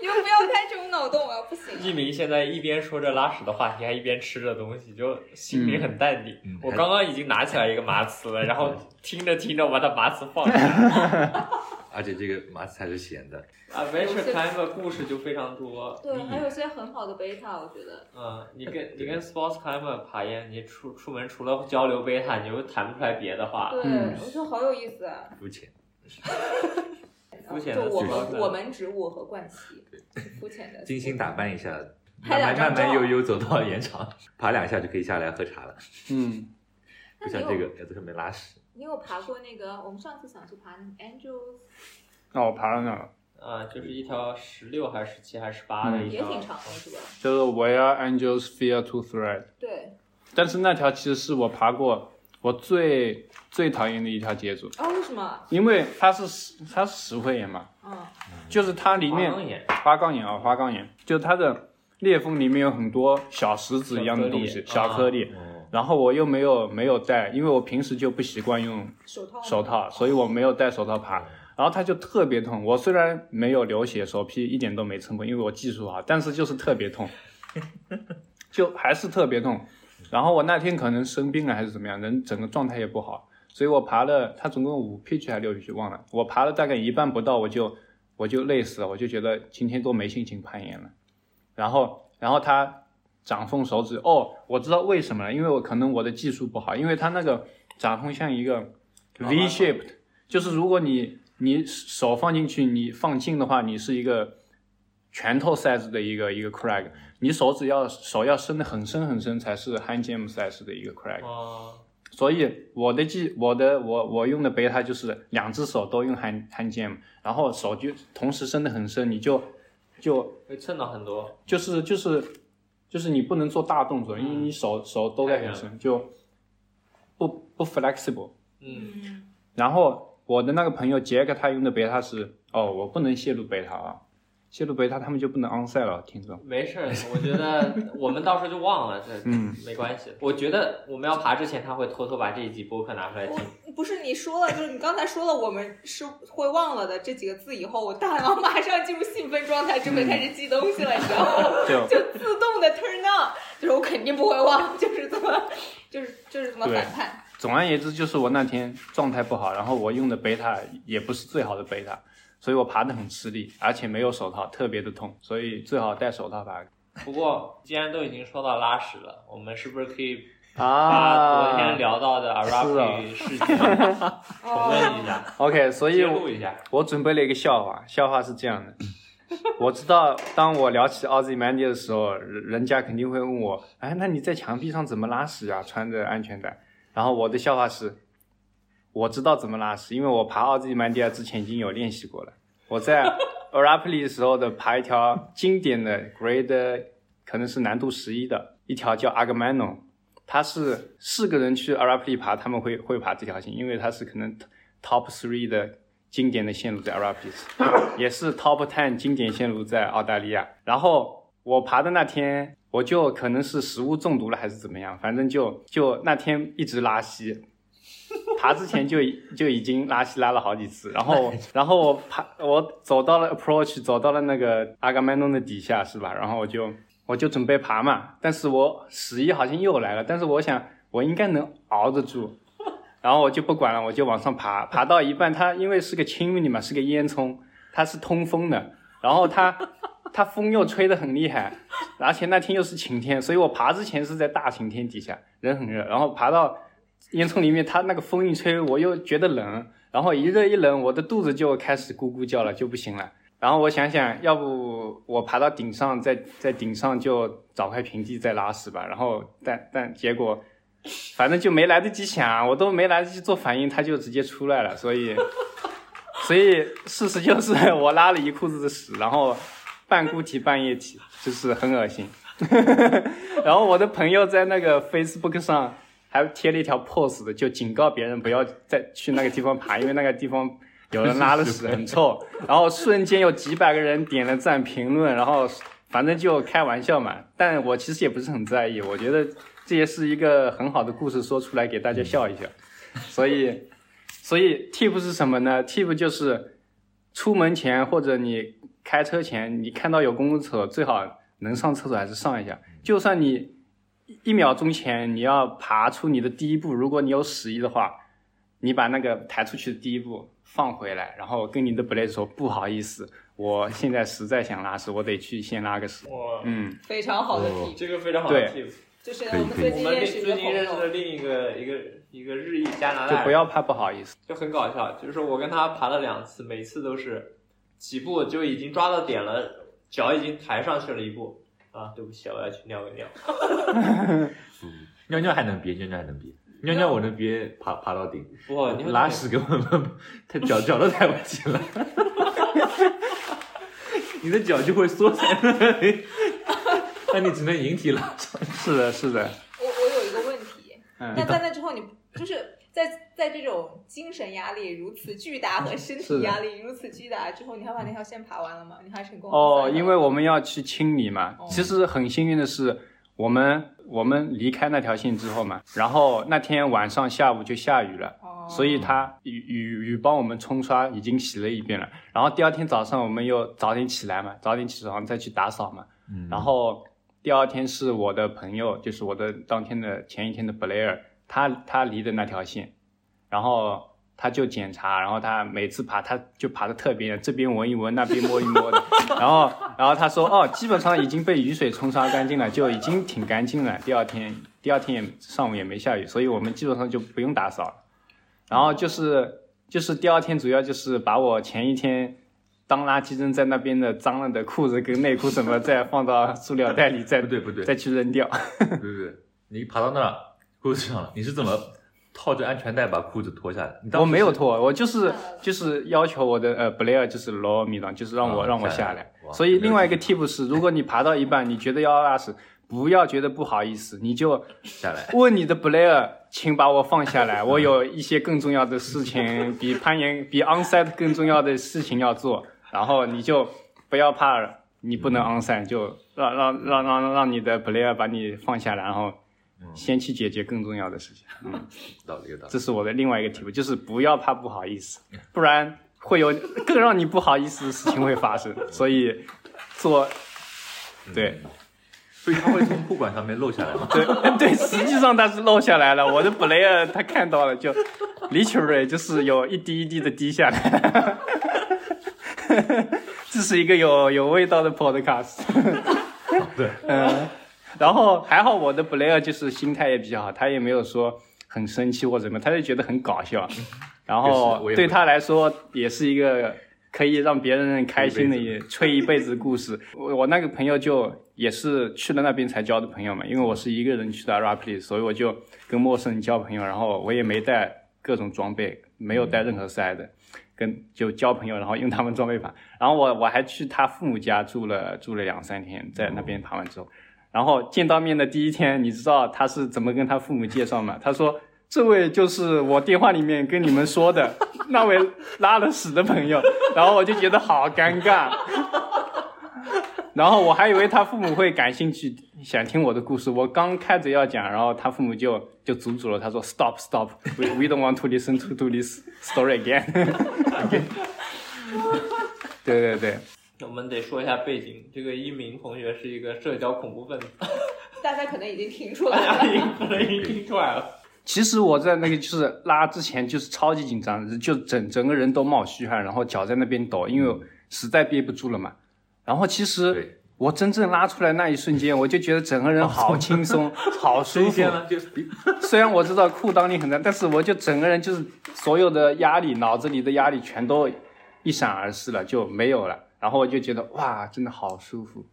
你们不要开这种脑洞啊，不行。一鸣现在一边说着拉屎的话题，还一边吃着东西，就心里很淡定。嗯我刚刚已经拿起来一个麻糍了，然后 听着听着我把它麻糍放下。而且这个麻糍还是咸的。啊，Venture Climb 故事就非常多。对，还有些很好的 beta，，我觉得。嗯，你跟你跟 Sports Climber 爬岩，你出出门除了交流 beta，，你又谈不出来别的话。对，嗯我觉得好有意思啊。肤浅，肤浅就我的举报们我们植物和冠希，肤浅的。精心打扮一下，拍慢两张照慢慢慢悠悠走到岩场，爬两下就可以下来喝茶了。嗯，不像这个要在上面拉屎。你有爬过那个？我们上次想去爬那个 Angels，那我爬到那了，啊，就是一条十六还是十七还是十八的嗯也一条，挺长的，是吧？就是 Where Angels Fear to Thread。对。但是那条其实是我爬过我最最讨厌的一条街组，哦，为什么？因为它是石它是石灰岩嘛，嗯，就是它里面花岗岩花岗岩啊，花岗岩，就它的裂缝里面有很多小石子一样的东西，小颗粒小颗粒。哦，然后我又没有没有戴，因为我平时就不习惯用手套。手。套，所以我没有戴手套爬。然后它就特别痛，我虽然没有流血，手皮一点都没撑破，因为我技术好，但是就是特别痛，就还是特别痛。然后我那天可能生病了还是怎么样，人整个状态也不好，所以我爬了，它总共五 pitch 还是六 pitch 忘了，我爬了大概一半不到，我就我就累死了，我就觉得今天都没心情攀岩了。然后然后它掌缝手指，哦，我知道为什么了，因为我可能我的技术不好，因为它那个掌缝像一个 V shaped，就是如果你你手放进去，你放近的话，你是一个拳头 size 的一个一个 crack，你手指要手要伸的很深很深才是 hand jam size 的一个 crag。哦，所以我的技，我的我我用的贝塔就是两只手都用 hand hand jam，然后手就同时伸的很深，你就就会蹭到很多。就是就是就是你不能做大动作，因为你手手都在很深，就不不 flexible。嗯，然后我的那个朋友杰克他用的贝塔是，哦，我不能泄露贝塔啊，泄露贝塔他们就不能 on 赛了，听众。没事，我觉得 我们到时候就忘了，这嗯没关系。我觉得我们要爬之前，他会偷偷把这一集播客拿出来听。不是你说了，就是你刚才说了，我们是会忘了的这几个字以后，我大脑马上进入兴奋状态，准备开始记东西了，你知道吗？就就自动的 turn on，就是我肯定不会忘，就是这么，就是就是这么反叛。总而言之，就是我那天状态不好，然后我用的贝塔也不是最好的贝塔，所以我爬得很吃力，而且没有手套，特别的痛，所以最好戴手套爬。不过既然都已经说到拉屎了，我们是不是可以把啊昨天聊到的是 Arapi 事件 重温一下，OK，所以我准备了一个笑话，笑话是这样的。我知道，当我聊起 Ozymandias 的时候，人人家肯定会问我，哎，那你在墙壁上怎么拉屎啊？穿着安全带。然后我的笑话是，我知道怎么拉屎，因为我爬 Ozymandias 之前已经有练习过了。我在 Arapli 的时候的爬一条经典的 Grade，可能是难度十一的一条叫 Agamemnon，它是四个人去 Arapli 爬，他们会会爬这条线，因为它是可能 Top three 的经典的线路在 Arapis，也是 Top ten 经典线路在澳大利亚。然后我爬的那天，我就可能是食物中毒了还是怎么样，反正就就那天一直拉稀。爬之前就 就已经拉稀拉了好几次，然后然后我爬我走到了 approach，走到了那个阿伽曼农的底下是吧？然后我就我就准备爬嘛，但是我屎意好像又来了，但是我想我应该能熬得住，然后我就不管了，我就往上爬，爬到一半，它因为是个青云里嘛，是个烟囱，它是通风的，然后它它风又吹得很厉害，而且那天又是晴天，所以我爬之前是在大晴天底下，人很热，然后爬到烟囱里面，它那个风一吹，我又觉得冷，然后一热一冷，我的肚子就开始咕咕叫了，就不行了。然后我想想，要不我爬到顶上，在在顶上就找块平地再拉屎吧。然后但但结果，反正就没来得及想，我都没来得及做反应，它就直接出来了。所以 所以事实就是我拉了一裤子的屎，然后半固体半液体，就是很恶心。然后我的朋友在那个 Facebook 上还贴了一条 pose 的，就警告别人不要再去那个地方爬，因为那个地方有人拉了屎很臭。然后瞬间有几百个人点了赞评论，然后反正就开玩笑嘛。但我其实也不是很在意，我觉得这也是一个很好的故事说出来给大家笑一笑。所以，所以 tip 是什么呢？tip 就是出门前或者你开车前，你看到有公共厕所，最好能上厕所还是上一下。就算你一秒钟前你要爬出你的第一步，如果你有屎意的话，你把那个抬出去的第一步放回来，然后跟你的 blade 说不好意思，我现在实在想拉屎，我得去先拉个屎。哇，嗯，非常好的哦 tip，这个非常好的 tip。就是我们最我们近认识最近认识的，另一个一个一个日裔加拿大人，就不要怕不好意思。就很搞笑，就是我跟他爬了两次，每次都是几步就已经抓到点了，脚已经抬上去了一步。啊，对不起，我要去尿个尿。尿尿还能憋，尿尿还能憋，尿尿我能憋爬爬到顶，哇，你会拉屎根本不，他脚 脚都抬不起来，你的脚就会缩在那里，那你只能引体拉上。是的，是的，我我有一个问题，嗯那在那之后你就是在在这种精神压力如此巨大和身体压力如此巨大之后，你还把那条线爬完了吗？你还成功哦，因为我们要去清理嘛哦。其实很幸运的是，我们我们离开那条线之后嘛，然后那天晚上下午就下雨了。哦所以它雨雨雨帮我们冲刷，已经洗了一遍了。然后第二天早上我们又早点起来嘛，早点起床再去打扫嘛。嗯然后第二天是我的朋友，就是我的当天的前一天的 Blair，他他离的那条线，然后他就检查，然后他每次爬他就爬的特别，这边闻一闻，那边摸一摸的，然后然后他说哦，基本上已经被雨水冲刷干净了，就已经挺干净了。第二天第二天也上午也没下雨，所以我们基本上就不用打扫了。然后就是就是第二天主要就是把我前一天当垃圾扔在那边的脏了的裤子跟内裤什么再放到塑料袋里，再不对不对再去扔掉。对对对，你爬到那儿裤子上了，你是怎么套着安全带把裤子脱下来？你当我没有脱，我就是就是要求我的呃 Blair 就是 lower me down，就是让我、啊让我下来下来。所以另外一个 tip 是，如果你爬到一半，你觉得要拉屎，不要觉得不好意思，你就下来。问你的 Blair，请把我放下来，我有一些更重要的事情，比攀岩比 onsite 更重要的事情要做，然后你就不要怕你不能 onsite，就让让让让让你的 Blair 把你放下来，然后先去解决更重要的事情。嗯道理有道理这。是我的另外一个体会，就是不要怕不好意思，不然会有更让你不好意思的事情会发生。所以做，对所以它会从裤管上面漏下来吗？对 对，实际上它是漏下来了。我的 Blair 他看到了，就 literally 就是有一滴一滴的滴下来。这是一个有有味道的 podcast。对，嗯，然后还好我的 Blair 就是心态也比较好，他也没有说很生气或怎么，他就觉得很搞笑，然后对他来说也是一个可以让别人开心的也吹一辈子故事。我我那个朋友就也是去了那边才交的朋友嘛，因为我是一个人去的 Rapid，所以我就跟陌生人交朋友，然后我也没带各种装备，没有带任何塞的。跟就交朋友，然后用他们装备爬，然后我我还去他父母家住了住了两三天，在那边爬完之后，然后见到面的第一天，你知道他是怎么跟他父母介绍吗？他说：“这位就是我电话里面跟你们说的 那位拉了屎的朋友。”然后我就觉得好尴尬，然后我还以为他父母会感兴趣，想听我的故事。我刚开着要讲，然后他父母就就阻止了，他说：“Stop, stop, we we don't want to listen to to this story again。”对对对，我们得说一下背景，这个一鸣同学是一个社交恐怖分子，大家可能已经听出来大家已了。经可能已经听出来了。其实我在那个就是拉之前就是超级紧张，就整整个人都冒虚汗，然后脚在那边抖，因为实在憋不住了嘛。然后其实，我真正拉出来那一瞬间，我就觉得整个人好轻松，好舒服。虽然我知道裤裆里很脏，但是我就整个人就是所有的压力，脑子里的压力全都一闪而逝了，就没有了。然后我就觉得哇，真的好舒服，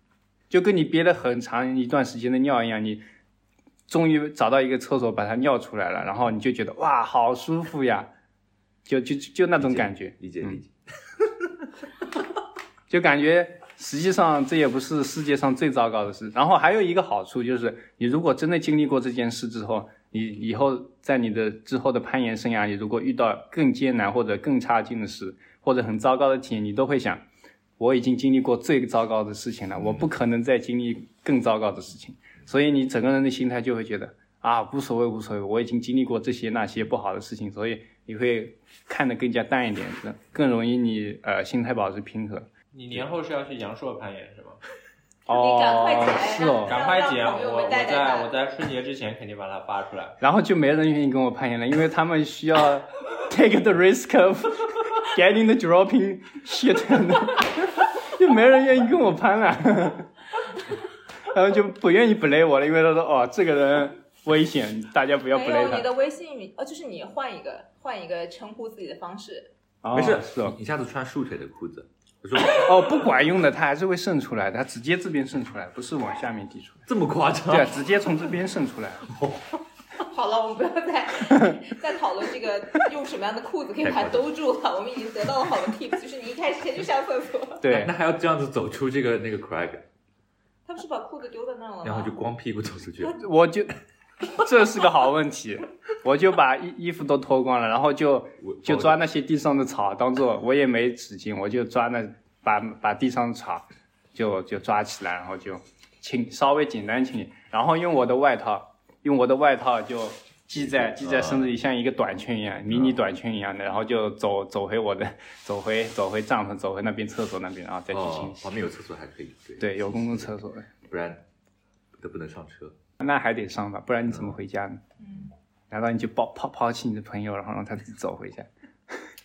就跟你憋了很长一段时间的尿一样，你终于找到一个厕所把它尿出来了，然后你就觉得哇，好舒服呀，就就就那种感觉。嗯理解理解。就感觉实际上这也不是世界上最糟糕的事。然后还有一个好处就是，你如果真的经历过这件事之后，你以后在你的之后的攀岩生涯里，如果遇到更艰难或者更差劲的事，或者很糟糕的体验，你都会想，我已经经历过最糟糕的事情了，我不可能再经历更糟糕的事情。所以你整个人的心态就会觉得啊，无所谓无所谓，我已经经历过这些那些不好的事情，所以你会看得更加淡一点，更更容易你呃心态保持平和。你年后是要去阳朔攀岩是吗？你赶快哦剪，是哦，赶快剪，我我在我在春节之前肯定把它发出来。然后就没人愿意跟我攀岩了，因为他们需要 take the risk of getting the dropping shit，就没人愿意跟我攀了，然后就不愿意 play 我了，因为他说哦这个人危险，大家不要没 play 他。有你的微信语，呃，就是你换一个换一个称呼自己的方式。哦没事，是哦，你下次穿束腿的裤子。我 说哦不管用的，它还是会渗出来的，它直接这边渗出来，不是往下面滴出来。这么夸张？对啊，直接从这边渗出来。好了，我们不要再 再讨论这个用什么样的裤子可以把它兜住了。我们已经得到了好的 tips，就是你一开始先去上厕所。对那，还要这样子走出这个那个 crag，他不是把裤子丢在那了吗？然后就光屁股走出去。我就这是个好问题，我就把衣衣服都脱光了，然后就就抓那些地上的草当做我也没纸巾，我就抓那把把地上的草就就抓起来，然后就清稍微简单清理，然后用我的外套用我的外套就系在系在身子里，像一个短裙一样，迷你短裙一样的，然后就走走回我的 走回走回帐篷，走回那边厕所那边，然后再去清哦，洗。旁边有厕所还可以，对，对，有公共厕所的，不然都不能上车。那还得上吧，不然你怎么回家呢？嗯，难道你就抛抛抛弃你的朋友，然后让他自己走回家？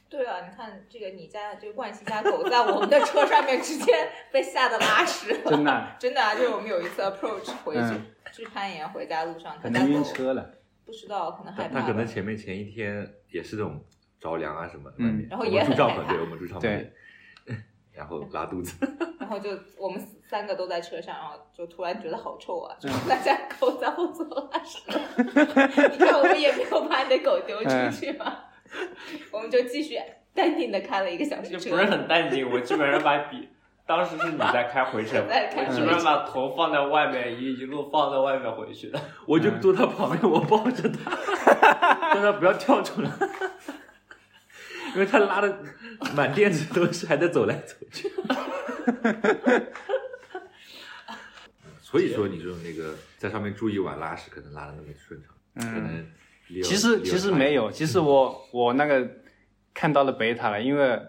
对啊，你看这个你家这个冠希家狗在我们的车上面直接被吓得拉屎了，真的啊 真的啊！就是我们有一次 approach 回去、嗯去攀岩回家路上，可能晕车了。不知道可能害怕吧，他可能前面前一天也是这种着凉啊什么，嗯外面然后也们住帐篷，很害怕对，我们住帐篷对，然后拉肚子，然后就我们三个都在车上，然后就突然觉得好臭啊！就家狗在后座拉屎，你看我们也没有把你的狗丢出去嘛，我们就继续淡定的开了一个小时车，就不是很淡定，我基本上把笔，当时是你在开回程，我基本上把头放在外面，一一路放在外面回去的。我就坐他旁边，我抱着他，让他不要跳出来，因为他拉的满垫子都是，还在走来走去。所以说，你说那个在上面住一晚拉屎，可能拉的那么顺畅，可能其实其实没有，其实我我那个看到了贝塔了，因为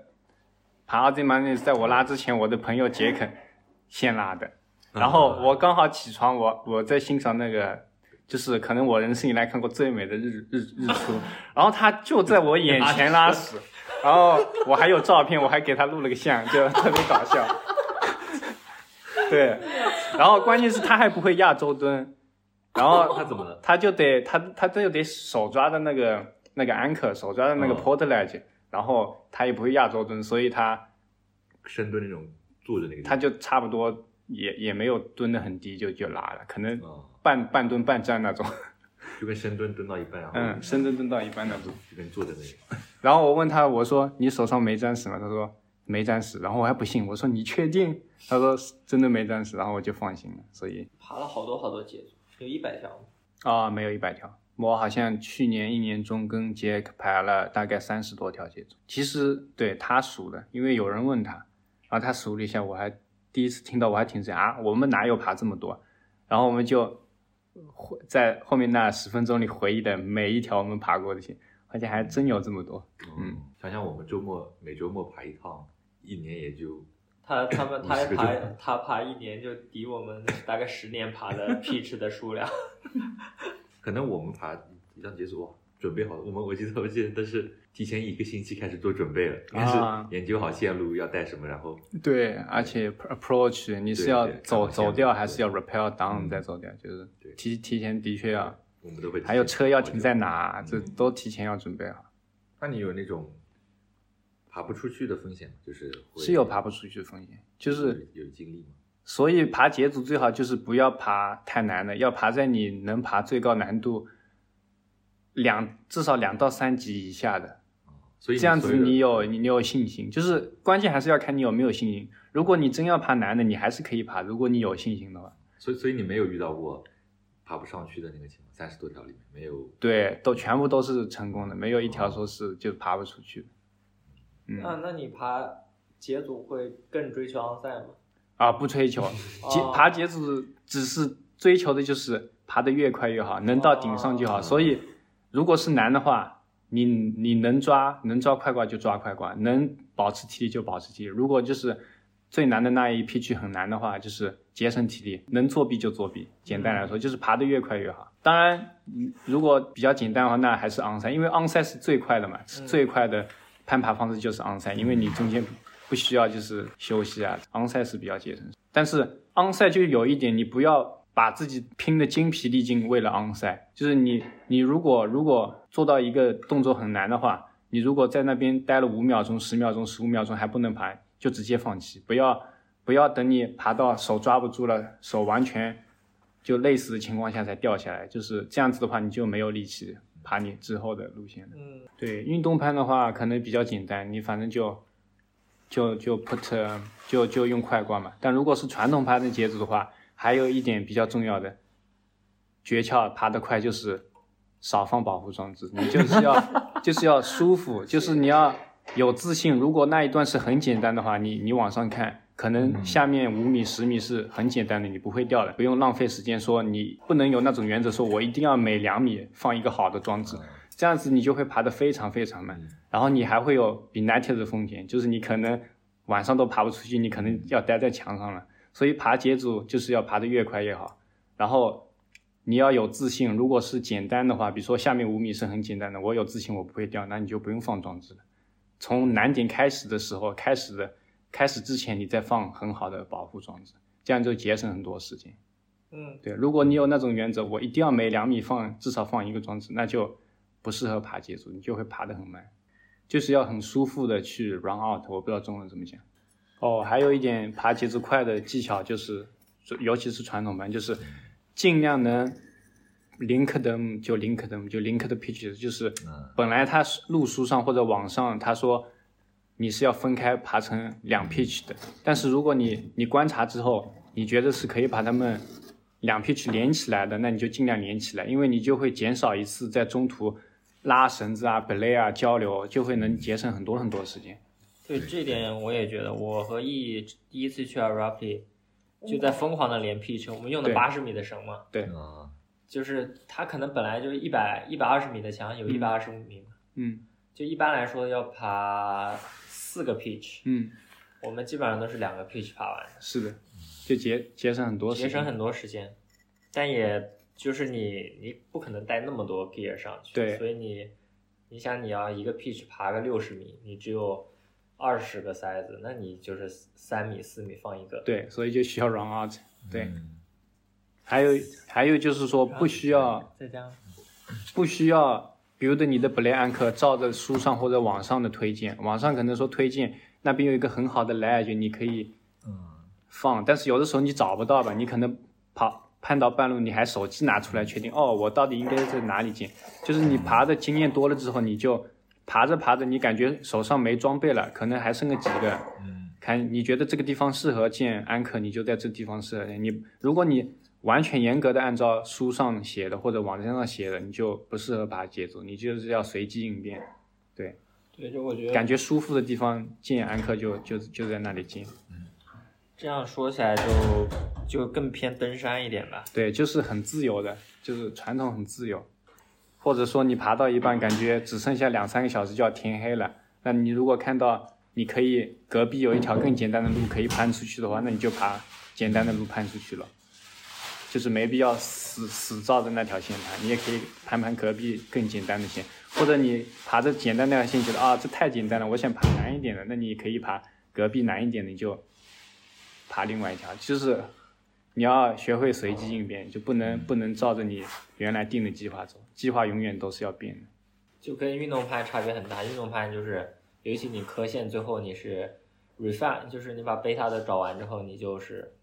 爬奥兹曼那是在我拉之前，我的朋友杰肯先拉的，然后我刚好起床，我我在欣赏那个。就是可能我人生以来看过最美的日日日出，然后他就在我眼前拉屎，然后我还有照片，我还给他录了个像，就 特别搞笑。对，然后关键是他还不会亚洲蹲，然后他怎么了？他就得他他这就得手抓的那个那个 anchor，手抓的那个哦 port ledge，、然后他也不会亚洲蹲，所以他深蹲那种坐着那个，他就差不多也也没有蹲的很低就就拉了，可能哦，半半蹲半站那种，就跟深蹲蹲到一半，然后嗯，深蹲蹲到一半那种。就跟坐着那个，然后我问他，我说你手上没沾屎吗？他说没沾屎，然后我还不信，我说你确定？他说真的没沾屎，然后我就放心了。所以爬了好多好多节组，有一百条吗？啊、没有一百条，我好像去年一年中跟杰克排了大概三十多条节奏。其实对他数的，因为有人问他，然后他数了一下，我还第一次听到，我还挺惊讶啊，我们哪有爬这么多？然后我们就回在后面那十分钟里回忆的每一条我们爬过的线，而且还真有这么多。嗯，想想我们周末每周末爬一趟，一年也就他他们他50个爬他爬一年就抵我们大概十年爬的 pitch 的数量。可能我们爬一趟结束，准备好了。我们我记得我记得都是提前一个星期开始做准备了，应该啊是研究好线路要带什么，然后对，而且 approach 你是要走走掉还是要 rappel down 嗯再走掉？就是提提前的确要，我们都会。还有车要停在？哪，这嗯都提前要准备好。那你有那种爬不出去的风险？就是会是有爬不出去的风险，就是有有经历吗？所以爬节组最好就是不要爬太难的，要爬在你能爬最高难度两至少两到三级以下的，所以这样子你有你你有信心。就是关键还是要看你有没有信心。如果你真要爬难的，你还是可以爬，如果你有信心的话。所以所以你没有遇到过爬不上去的那个情况，三十多条里面没有。对，都全部都是成功的，没有一条说是就爬不出去的。嗯那那你爬节组会更追求昂赛吗？啊，不追求节哦 爬节组只是追求的就是爬得越快越好，能到顶上就好。哦所以如果是难的话，你你能抓能抓快挂就抓快挂，能保持体力就保持体力。如果就是最难的那一批去很难的话，就是节省体力，能作弊就作弊。简单来说，就是爬得越快越好。当然，嗯如果比较简单的话，那还是昂赛，因为昂赛是最快的嘛，是最快的攀爬方式就是昂赛，因为你中间不需要就是休息啊，昂赛是比较节省。但是昂赛就有一点，你不要把自己拼得精疲力尽，为了昂赛，就是你你如果如果做到一个动作很难的话，你如果在那边待了五秒钟、十秒钟、十五秒钟还不能爬，就直接放弃，不要不要等你爬到手抓不住了，手完全就累死的情况下才掉下来，就是这样子的话，你就没有力气爬你之后的路线的。嗯，对，运动攀的话可能比较简单，你反正就就就 put 就就用快挂嘛。但如果是传统攀的节奏的话，还有一点比较重要的诀窍，爬得快就是少放保护装置，你就是要 就是要舒服，就是你要有自信。如果那一段是很简单的话，你你往上看。可能下面五米、十米是很简单的，你不会掉的，不用浪费时间说你不能有那种原则，说我一定要每两米放一个好的装置，这样子你就会爬得非常非常慢，然后你还会有 e n i t 的风险，就是你可能晚上都爬不出去，你可能要待在墙上了。所以爬节组就是要爬得越快越好，然后你要有自信。如果是简单的话，比如说下面五米是很简单的，我有自信我不会掉，那你就不用放装置了。从难点开始的时候，开始的开始之前，你再放很好的保护装置，这样就节省很多时间。嗯，对，如果你有那种原则，我一定要每两米放至少放一个装置，那就不适合爬节奏，你就会爬得很慢。就是要很舒服的去 run out，我不知道中文怎么讲。哦，还有一点爬节奏快的技巧就是，尤其是传统班，就是尽量能 link them 就 link them 就 link the pitches，就是本来他路书上或者网上他说你是要分开爬成两 pitch 的，但是如果你你观察之后，你觉得是可以把它们两 pitch 连起来的，那你就尽量连起来，因为你就会减少一次在中途拉绳子啊、belay 啊交流，就会能节省很多很多时间。对这点我也觉得，我和 E 第一次去 Arapi 就在疯狂的连 pitch，我们用的对。八十米的绳嘛，对，就是它可能本来就是一百一百二十米的墙，有一百二十五米嘛，嗯。就一般来说要爬四个 pitch，嗯，我们基本上都是两个 pitch 爬完的，是的，就节节省很多时间。节省很多时间，但也就是你你不可能带那么多 gear 上去，对。所以你你想你要一个 pitch 爬个六十米，你只有二十个塞子，那你就是三米四米放一个，对，所以就需要 run out。对，嗯还有还有就是说不需要再加不需要 build 你的 belay anchor 照着书上或者网上的推荐，网上可能说推荐那边有一个很好的 ledge，你可以嗯放，但是有的时候你找不到吧，你可能跑攀到半路，你还手机拿出来确定，哦，我到底应该在哪里建？就是你爬的经验多了之后，你就爬着爬着，你感觉手上没装备了，可能还剩个几个，嗯看你觉得这个地方适合建安克，你就在这地方适合。你如果你完全严格的按照书上写的或者网站上写的，你就不适合爬节奏，你就是要随机应变。对，对就我觉得感觉舒服的地方建安克就就就在那里建。这样说起来就就更偏登山一点吧。对，就是很自由的，就是传统很自由。或者说你爬到一半，感觉只剩下两三个小时就要天黑了，那你如果看到你可以隔壁有一条更简单的路可以攀出去的话，那你就爬简单的路攀出去了，就是没必要死死照着那条线爬，你也可以盘盘隔壁更简单的线，或者你爬着简单那条线觉得啊这太简单了，我想爬难一点的，那你可以爬隔壁难一点的，你就爬另外一条，就是你要学会随机应变，就不能不能照着你原来定的计划走，计划永远都是要变的。就跟运动攀差别很大。运动攀就是，尤其你科线最后你是 refine，就是你把贝塔的找完之后，你就是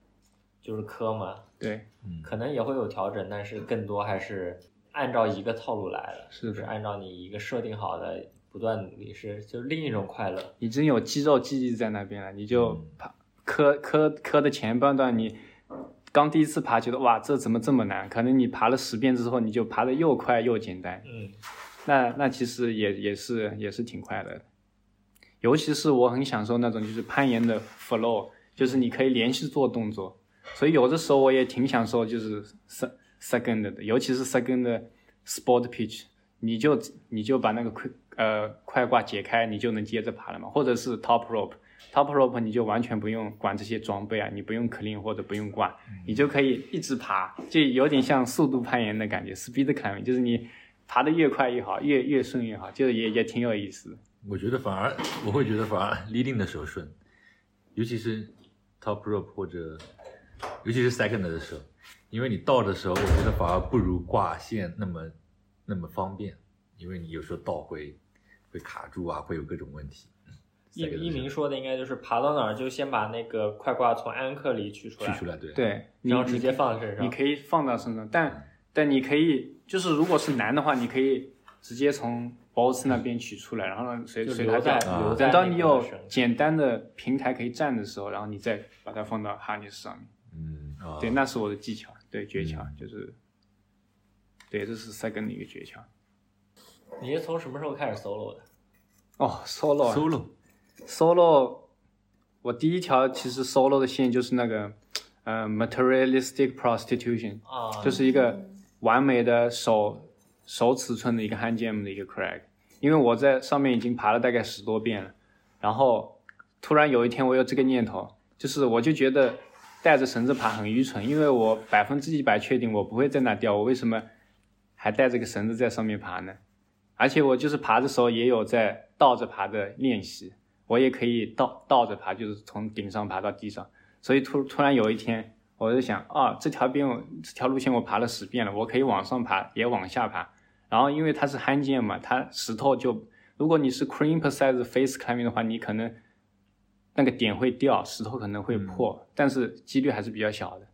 就是科嘛，对，可能也会有调整，但是更多还是按照一个套路来的，是的就是按照你一个设定好的不断努力，是就是另一种快乐。已经有肌肉记忆在那边了，你就嗯爬磕磕磕的前半段你。刚第一次爬，觉得哇，这怎么这么难？可能你爬了十遍之后，你就爬的又快又简单。嗯，那那其实也也是也是挺快乐的，尤其是我很享受那种就是攀岩的 flow，就是你可以连续做动作，所以有的时候我也挺享受就是 se- second 的，尤其是 second 的 sport pitch，你就你就把那个快呃快挂解开，你就能接着爬了嘛，或者是 top rope。Top rope 你就完全不用管这些装备啊，你不用 clean 或者不用挂，你就可以一直爬，就有点像速度攀岩的感觉，speed climbing，就是你爬得越快越好，越越顺越好，就也也挺有意思的。我觉得反而我会觉得反而 leading 的时候顺，尤其是 top rope 或者尤其是 second 的时候，因为你倒的时候，我觉得反而不如挂线那么那么方便，因为你有时候倒会会卡住啊，会有各种问题。一一鸣说的应该就是爬到哪儿就先把那个快挂从安克里取出来，取出来，对，对，你然后直接放身上。你可以放到身上，但但你可以就是如果是难的话，你可以直接从 boss 那边取出来，然后呢随就随它留在在等到你有简单的平台可以站的时候，然后你再把它放到 harness 上面。对，那是我的技巧，对诀窍嗯就是，对，这是 second 的一个诀窍。你是从什么时候开始 solo 的？哦，solo 啊 solo solo，我第一条其实 solo 的线就是那个，呃，materialistic prostitution，啊，就是一个完美的手手尺寸的一个 hand jam 的一个 crack。因为我在上面已经爬了大概十多遍了，然后突然有一天我有这个念头，就是我就觉得带着绳子爬很愚蠢，因为我百分之一百确定我不会在那掉，我为什么还带着个绳子在上面爬呢？而且我就是爬的时候也有在倒着爬的练习，我也可以倒倒着爬，就是从顶上爬到地上。所以突突然有一天，我就想啊，这条边这条路线我爬了十遍了，我可以往上爬，也往下爬。然后因为它是罕见嘛，它石头就如果你是 cream size face climbing 的话，你可能那个点会掉，石头可能会破，但是几率还是比较小的。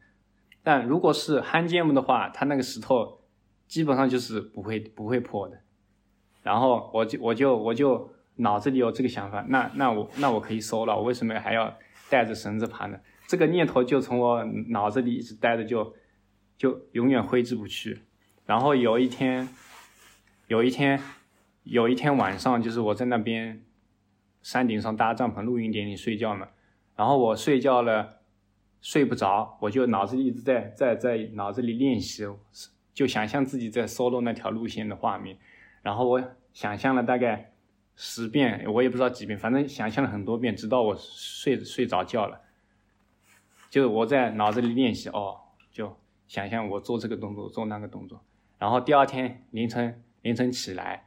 但如果是罕见的话，它那个石头基本上就是不会不会破的。然后我就我就我就脑子里有这个想法，那那我那我可以收了，我为什么还要带着绳子爬呢？这个念头就从我脑子里一直待着，就就永远挥之不去。然后有一天，有一天，有一天晚上，就是我在那边山顶上搭帐篷露营点里睡觉嘛。然后我睡觉了，睡不着，我就脑子里一直在在在脑子里练习，就想象自己在 solo 那条路线的画面。然后我想象了大概十遍，我也不知道几遍，反正想象了很多遍，直到我睡睡着觉了。就我在脑子里练习哦，就想象我做这个动作，做那个动作。然后第二天凌晨凌晨起来，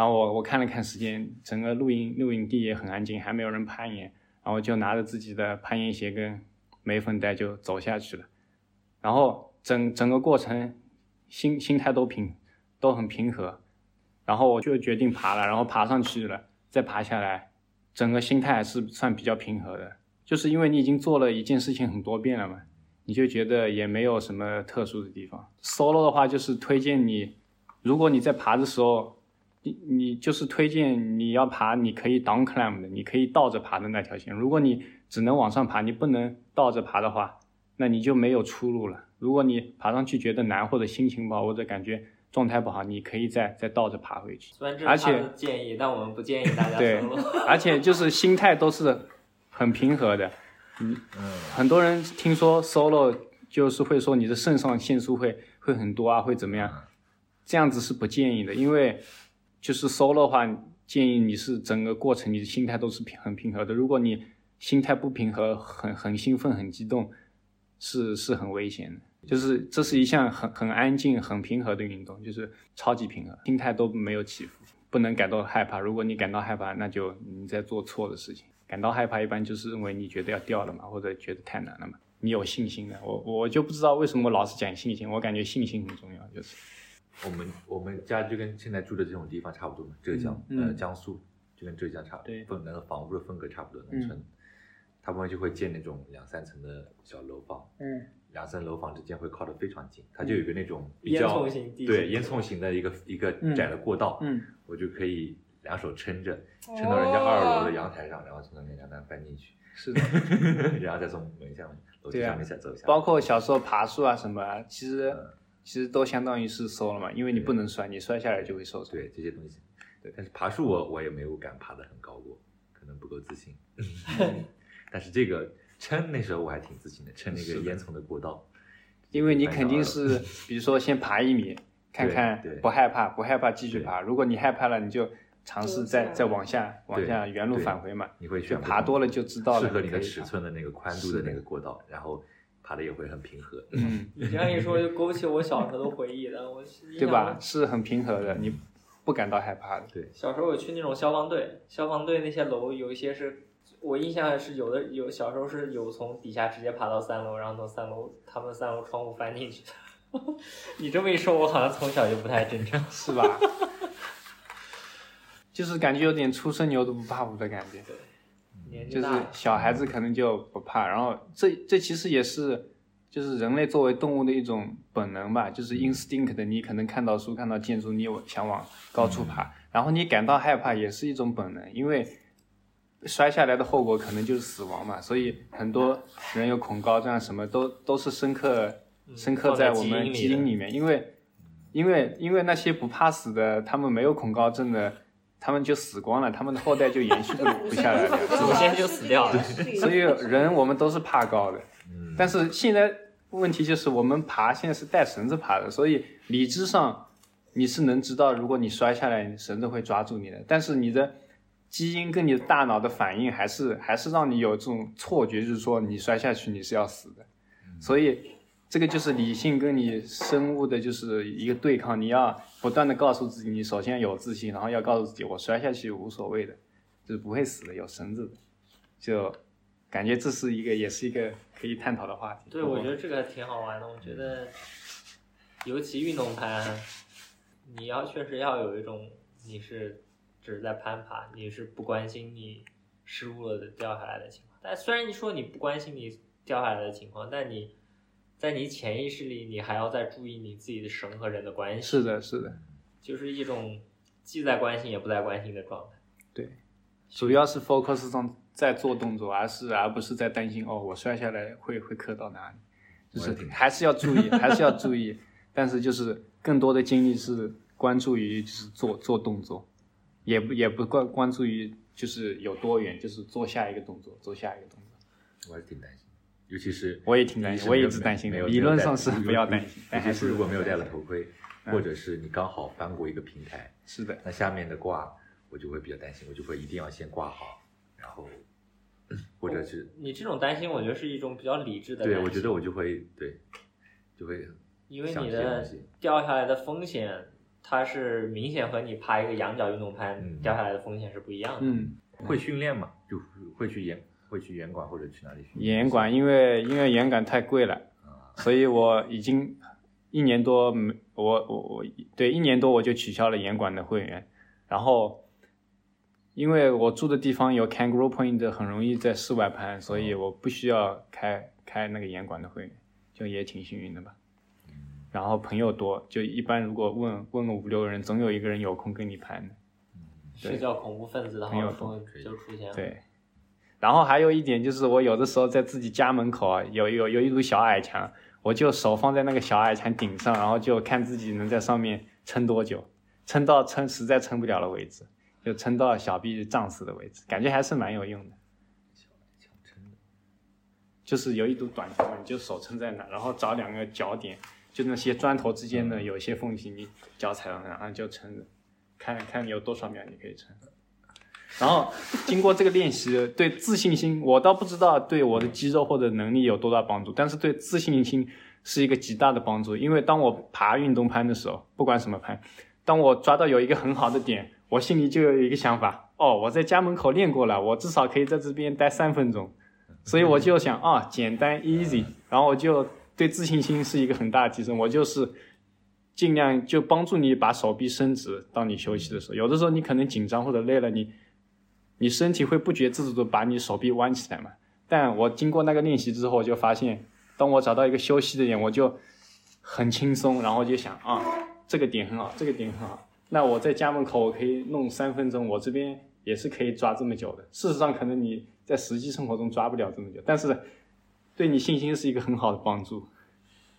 然后我我看了看时间，整个露营露营地也很安静，还没有人攀岩。然后就拿着自己的攀岩鞋跟镁粉带就走下去了。然后整整个过程心心态都平都很平和。然后我就决定爬了，然后爬上去了，再爬下来，整个心态是算比较平和的。就是因为你已经做了一件事情很多遍了嘛，你就觉得也没有什么特殊的地方。solo 的话就是推荐你，如果你在爬的时候，你你就是推荐你要爬，你可以 down climb 的，你可以倒着爬的那条线。如果你只能往上爬，你不能倒着爬的话，那你就没有出路了。如果你爬上去觉得难，或者心情不好，或者感觉状态不好，你可以再再倒着爬回去。虽然这而且是他的建议，但我们不建议大家 对。而且就是心态都是很平和的。嗯，很多人听说 solo 就是会说你的肾上腺素会会很多啊，会怎么样？这样子是不建议的，因为就是烧的话，建议你是整个过程你的心态都是平很平和的。如果你心态不平和，很很兴奋、很激动，是是很危险的。就是这是一项很很安静、很平和的运动，就是超级平和，心态都没有起伏，不能感到害怕。如果你感到害怕，那就你在做错的事情。感到害怕一般就是认为你觉得要掉了嘛，或者觉得太难了嘛。你有信心的，我我就不知道为什么老是讲信心，我感觉信心很重要，就是我们我们家就跟现在住的这种地方差不多嘛，浙江、嗯呃江苏就跟浙江差不多，那个房屋的风格差不多，农村，他们就会建那种两三层的小楼房，嗯，两层楼房之间会靠得非常近，它就有一个那种比烟较囱型地对烟囱型的一个一个嗯窄的过道，嗯，我就可以两手撑着，撑到人家二楼的阳台上，然后从那边让它搬进去，是的。然后再从门下楼梯上面再走下。来，包括小时候爬树啊什么啊，其实其实都相当于是收了嘛，因为你不能摔，你摔下来就会受伤。对这些东西，对，但是爬树我我也没有敢爬得很高过，可能不够自信。但是这个撑那时候我还挺自信的，撑那个烟囱的过道，因为你肯定是，比如说先爬一米，看看不害怕，不害怕继续爬。如果你害怕了，你就尝试再再往下往下原路返回嘛。你会就选不同。爬多了就知道了，适合你的。尺寸。的那个宽度的那个过道，然后爬的也会很平和。嗯，你这样一说，就勾起我小时候的回忆了。我是对吧？？是很平和的，你不感到害怕的。对小时候我去那种消防队，消防队那些楼有一些是，我印象是有的有小时候是有从底下直接爬到三楼，然后从三楼他们三楼窗户翻进去的。你这么一说，我好像从小就不太正常。是吧？就是感觉有点初生牛犊不怕虎的感觉，就是小孩子可能就不怕，然后这这其实也是就是人类作为动物的一种本能吧，就是 instinct 的，你可能看到树看到建筑，你有想往高处爬，然后你感到害怕也是一种本能，因为摔下来的后果可能就是死亡嘛，所以很多人有恐高症啊什么都都是深刻深刻在在我们基因里面，因为因为因为那些不怕死的，他们没有恐高症的，他们就死光了，他们的后代就延续不 不下来了。祖先就死掉了。所以人我们都是怕高的，嗯，但是现在问题就是我们爬现在是带绳子爬的，所以理智上你是能知道，如果你摔下来，绳子会抓住你的，但是你的基因跟你的大脑的反应还是还是让你有这种错觉，就是说你摔下去你是要死的，所以这个就是理性跟你生物的就是一个对抗，你要不断的告诉自己，你首先有自信，然后要告诉自己我摔下去无所谓的，就是不会死的，有绳子的，就感觉这是一个也是一个可以探讨的话题。对，我觉得这个挺好玩的。我觉得，尤其运动攀，你要确实要有一种你是只是在攀爬，你是不关心你失误了的掉下来的情况。但虽然你说你不关心你掉下来的情况，但你在你潜意识里，你还要再注意你自己的神和人的关系。是的，是的，就是一种既在关心也不在关心的状态。对，主要是 focus 上在做动作，而是而不是在担心哦，我摔下来会会磕到哪里，就是还是要注意，还是要注意，但是就是更多的精力是关注于就是做做动作，也不也不关关注于就是有多远，就是做下一个动作，做下一个动作。我还是挺担心，尤其是我也挺担心我一直担心的没有理论上是不要担心但尤其还是是如果没有戴了头盔，嗯或者是你刚好翻过一个平台，是的，那下面的挂我就会比较担心，我就会一定要先挂好，然后 或者是你这种担心，我觉得是一种比较理智的担对，我觉得我就会对，就会因为想你的这些东西掉下来的风险，它是明显和你爬一个仰角运动攀、嗯掉下来的风险是不一样的。嗯，会训练嘛，就会去严会去严管或者去哪里？严管因为因为严管太贵了，所以我已经一年多没我我我对一年多我就取消了严管的会员，然后因为我住的地方有 Kangaroo Point，很容易在室外攀，所以我不需要开开那个严管的会员，就也挺幸运的吧。然后朋友多，就一般如果问问个五六个人，总有一个人有空跟你攀的。是叫恐怖分子的很有号说就出现了。对，然后还有一点就是，我有的时候在自己家门口啊，有有有一堵小矮墙，我就手放在那个小矮墙顶上，然后就看自己能在上面撑多久，撑到撑实在撑不了了为止，就撑到小臂胀死的为止，感觉还是蛮有用的。就是有一堵短墙，你就手撑在那，然后找两个脚点，就那些砖头之间的有一些缝隙，你脚踩到那，然后就撑着，看看你有多少秒你可以撑。然后经过这个练习，对自信心，我倒不知道对我的肌肉或者能力有多大帮助，但是对自信心是一个极大的帮助。因为当我爬运动攀的时候，不管什么攀，当我抓到有一个很好的点，我心里就有一个想法：哦，我在家门口练过了，我至少可以在这边待三分钟。所以我就想啊，简单 easy，然后我就对自信心是一个很大的提升。我就是尽量就帮助你把手臂伸直，当你休息的时候，有的时候你可能紧张或者累了，你你身体会不觉自主的把你手臂弯起来嘛。但我经过那个练习之后，就发现，当我找到一个休息的点，我就很轻松，然后就想啊，这个点很好，这个点很好。那我在家门口我可以弄三分钟，我这边也是可以抓这么久的。事实上，可能你在实际生活中抓不了这么久，但是对你信心是一个很好的帮助，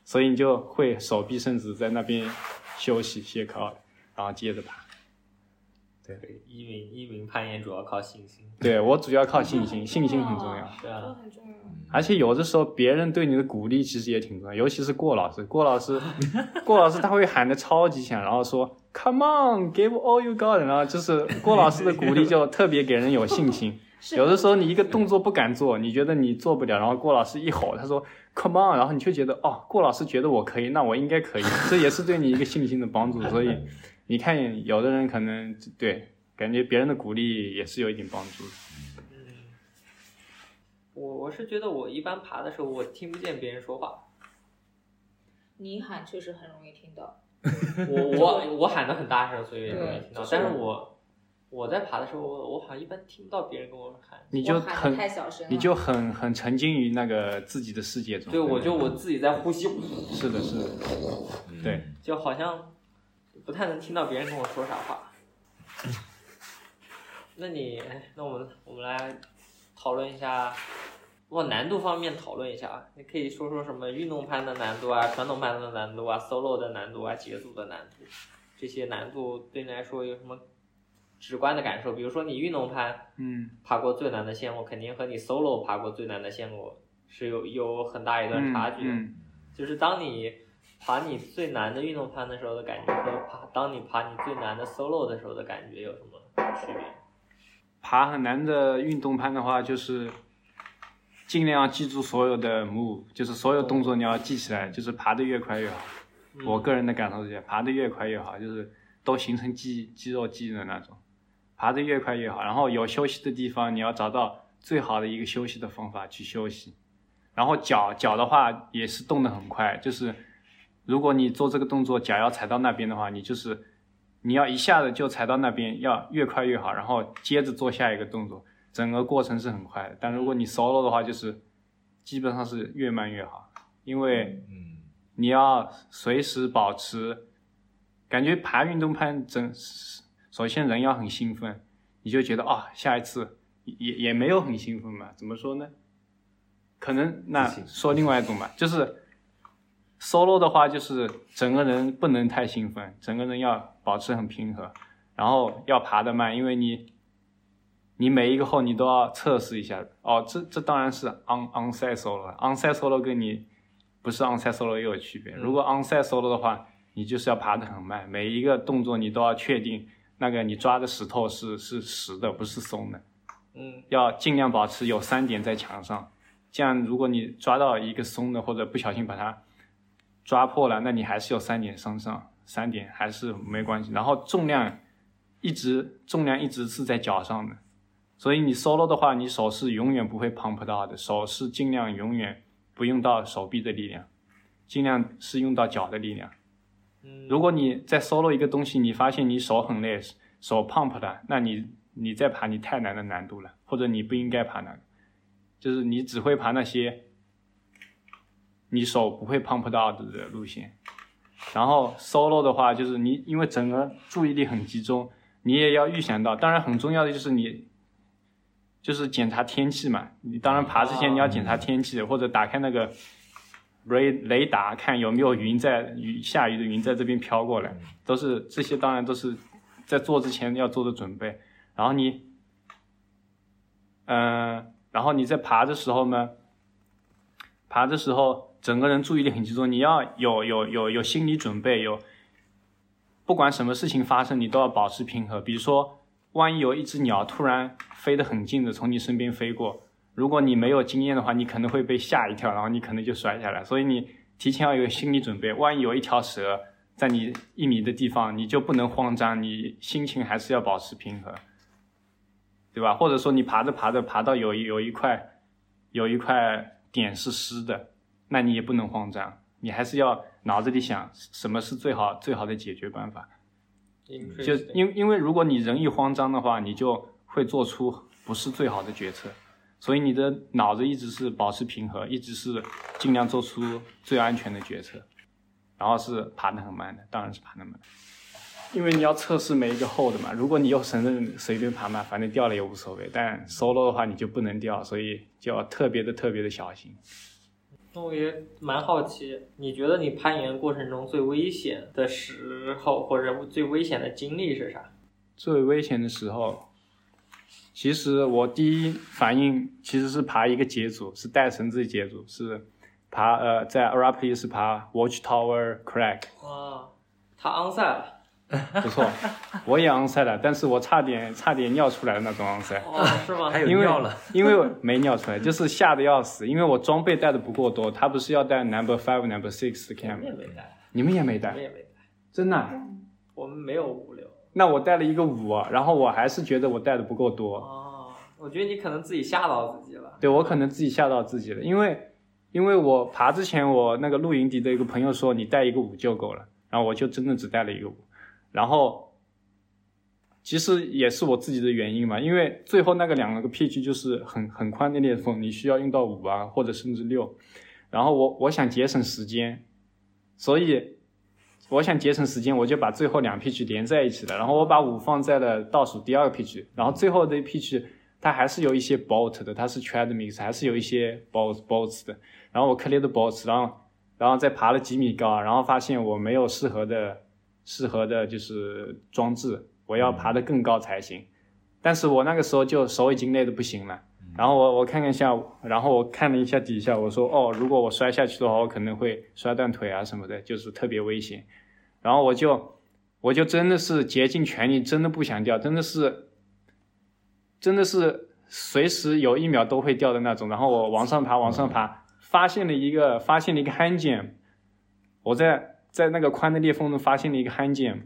所以你就会手臂伸直在那边休息歇靠，然后接着爬。对，一鸣一鸣攀岩主要靠信心。对我主要靠信心，信心很重要。对啊，很重要。而且有的时候别人对你的鼓励其实也挺重要，尤其是郭老师，郭老师，郭老师他会喊的超级响，然后说 “Come on, give all you got”，然后就是郭老师的鼓励就特别给人有信心。有的时候你一个动作不敢做，你觉得你做不了，然后郭老师一吼，他说 “Come on”，然后你却觉得哦，郭老师觉得我可以，那我应该可以，这也是对你一个信心的帮助。所以你看，有的人可能对感觉别人的鼓励也是有一点帮助的。嗯，我我是觉得我一般爬的时候，我听不见别人说话。你喊确实很容易听到。我我 我喊的很大声，所以也容易听到。但是我我在爬的时候，我我好像一般听不到别人跟我喊。你就很太小声了你就很很沉浸于那个自己的世界中。对，我就我自己在呼吸，是的，是的，对，就好像不太能听到别人跟我说啥话。那你，哎那我们我们来讨论一下，往难度方面讨论一下啊。你可以说说什么运动攀的难度啊，传统攀的难度啊，solo 的难度啊，节组的难度，这些难度对你来说有什么直观的感受？比如说你运动攀嗯爬过最难的线路，肯定和你 solo 爬过最难的线路是有有很大一段差距的。嗯就是当你爬你最难的运动攀的时候的感觉和爬当你爬你最难的 solo 的时候的感觉有什么区别？爬很难的运动攀的话，就是尽量记住所有的 move，就是所有动作你要记起来，就是爬得越快越好。我个人的感受是这样，爬得越快越好，就是都形成肌肌肉记忆的那种，爬得越快越好。然后有休息的地方，你要找到最好的一个休息的方法去休息。然后脚脚的话也是动得很快，就是如果你做这个动作，脚要踩到那边的话，你就是你要一下子就踩到那边，要越快越好，然后接着做下一个动作，整个过程是很快的。但如果你 solo 的话，就是基本上是越慢越好，因为嗯你要随时保持，感觉爬运动攀整，首先人要很兴奋，你就觉得啊、下一次也也没有很兴奋嘛，怎么说呢？可能那说另外一种吧，就是 solo 的话，就是整个人不能太兴奋，整个人要保持很平和，然后要爬得慢，因为你你每一个后你都要测试一下。哦，这这当然是 on onside solo，onside solo 跟你不是 onside solo 也有区别。如果 onside solo 的话，你就是要爬得很慢，每一个动作你都要确定那个你抓的石头是是实的，不是松的。嗯要尽量保持有三点在墙上，这样如果你抓到一个松的或者不小心把它抓破了，那你还是有三点身上，三点还是没关系。然后重量一直重量一直是在脚上的，所以你 solo 的话，你手是永远不会 pump 到的，手是尽量永远不用到手臂的力量，尽量是用到脚的力量。嗯，如果你在 solo 一个东西，你发现你手很累，手 pump 了，那你你再爬你太难的难度了，或者你不应该爬那个，就是你只会爬那些你手不会 pump 到的路线。然后 solo 的话，就是你因为整个注意力很集中，你也要预想到，当然很重要的就是你就是检查天气嘛，你当然爬之前你要检查天气，或者打开那个雷雷达看有没有云在雨下雨的云在这边飘过来，都是这些当然都是在做之前要做的准备。然后你，嗯、然后你在爬的时候呢，爬的时候整个人注意力很集中，你要有有有有心理准备，有不管什么事情发生，你都要保持平和。比如说，万一有一只鸟突然飞得很近的从你身边飞过，如果你没有经验的话，你可能会被吓一跳，然后你可能就摔下来。所以你提前要有心理准备，万一有一条蛇在你一米的地方，你就不能慌张，你心情还是要保持平和，对吧？或者说你爬着爬着爬到有有一块有一块点是湿的，那你也不能慌张，你还是要脑子里想什么是最好最好的解决办法。就因因为如果你人一慌张的话，你就会做出不是最好的决策，所以你的脑子一直是保持平和，一直是尽量做出最安全的决策，然后是爬得很慢的，当然是爬得慢，因为你要测试每一个 hold 嘛。如果你又承认随便爬嘛，反正掉了也无所谓，但 solo 的话你就不能掉，所以就要特别的特别的小心。那我也蛮好奇，你觉得你攀岩过程中最危险的时候，或者最危险的经历是啥？最危险的时候，其实我第一反应其实是爬一个节组，是带绳子的节组，是爬呃在 Arapi 是爬 Watchtower Crack，哇，他 on 赛了，不错，我也 on 赛了，但是我差点差点尿出来的那种昂塞，哦，是吗？还有尿了，因为没尿出来，就是吓得要死，因为我装备带的不够多，他不是要带 Number Five、Number Six 的我们也 cam，没带，你们也没带，也没带，真的啊、我们没有五六。那我带了一个五啊，然后我还是觉得我带的不够多，哦，我觉得你可能自己吓到自己了。对我可能自己吓到自己了，因为因为我爬之前，我那个露营地的一个朋友说你带一个五就够了，然后我就真的只带了一个五，然后其实也是我自己的原因嘛，因为最后那个两个 P 区就是很很宽的裂缝，你需要用到五啊或者甚至六，然后我我想节省时间，所以我想节省时间，我就把最后两 P 区连在一起了，然后我把五放在了倒数第二个 P 区然后最后的 P 区它还是有一些 bolt 的，它是 tread mix，还是有一些 bolt bolts 的，然后我 clear 的 bolts，然后然后再爬了几米高，然后发现我没有适合的适合的就是装置，我要爬得更高才行。但是我那个时候就手已经累得不行了，然后我我看了一下，然后我看了一下底下，我说哦，如果我摔下去的话，我可能会摔断腿啊什么的，就是特别危险。然后我就我就真的是竭尽全力，真的不想掉，真的是真的是随时有一秒都会掉的那种。然后我往上爬，往上爬，发现了一个发现了一个 hand jam，我在在那个宽的裂缝中发现了一个 hand jam，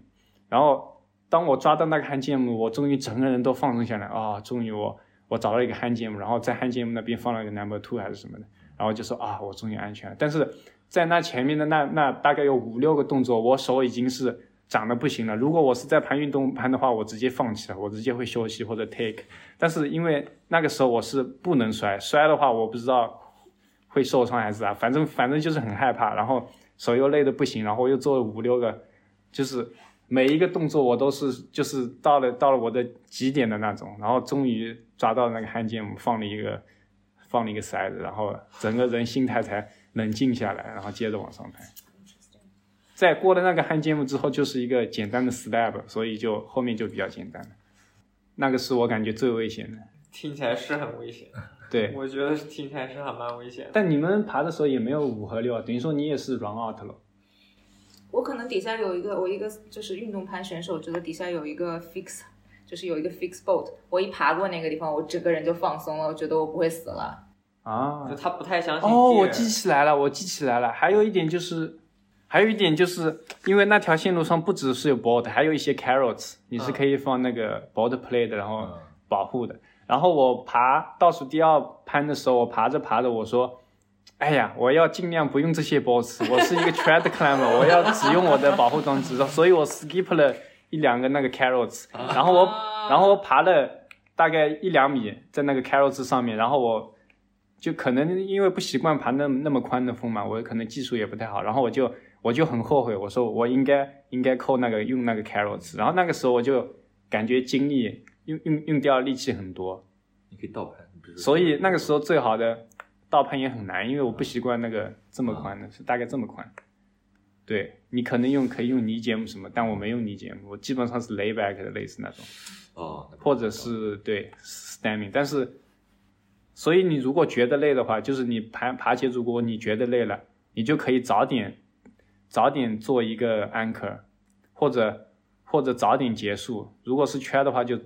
然后当我抓到那个 hand jam，我终于整个人都放松下来啊，终于我我找到一个 hand jam，然后在 hand jam 那边放了一个 number two 还是什么的，然后就说啊，我终于安全了。但是在那前面的那那大概有五六个动作，我手已经是长得不行了。如果我是在盘运动盘的话，我直接放弃了，我直接会休息或者 take。但是因为那个时候我是不能摔，摔的话我不知道会受伤还是啥，反正反正就是很害怕，然后手又累得不行，然后我又做了五六个，就是每一个动作我都是就是到了到了我的极点的那种，然后终于抓到那个焊键，放了一个放了一个塞子，然后整个人心态才冷静下来，然后接着往上拍。在过了那个焊键木之后，就是一个简单的 step，所以就后面就比较简单了。那个是我感觉最危险的。听起来是很危险，对，我觉得听起来是还蛮危险的。但你们爬的时候也没有五和六啊，等于说你也是 run out 了。我可能底下有一个，我一个就是运动攀选手，觉得底下有一个 fix，就是有一个 fix boat。我一爬过那个地方，我整个人就放松了，我觉得我不会死了。啊就，他不太相信哦，我记起来了，我记起来了。还有一点就是，还有一点就是因为那条线路上不只是有 board，还有一些 carrots，你是可以放那个 board plate，然后嗯保护的。然后我爬倒数第二攀的时候，我爬着爬着，我说：“哎呀，我要尽量不用这些 boards，我是一个 tread climber，我要只用我的保护装置。”所以我 skip 了一两个那个 carrots，然后我然后我爬了大概一两米在那个 carrots 上面，然后我就可能因为不习惯爬那那么宽的风嘛，我可能技术也不太好，然后我就我就很后悔，我说我应该应该扣那个用那个 carrots，然后那个时候我就感觉精力用用用掉力气很多，你可以倒盘，所以那个时候最好的倒攀也很难，因为我不习惯那个这么宽的，是大概这么宽。对你可能用可以用泥节木什么，但我没用泥节木，我基本上是 layback 的类似那种。哦，或者是对 stemming，但是，所以你如果觉得累的话，就是你爬爬起，如果你觉得累了，你就可以早点早点做一个 anchor，或者或者早点结束。如果是圈的话就，就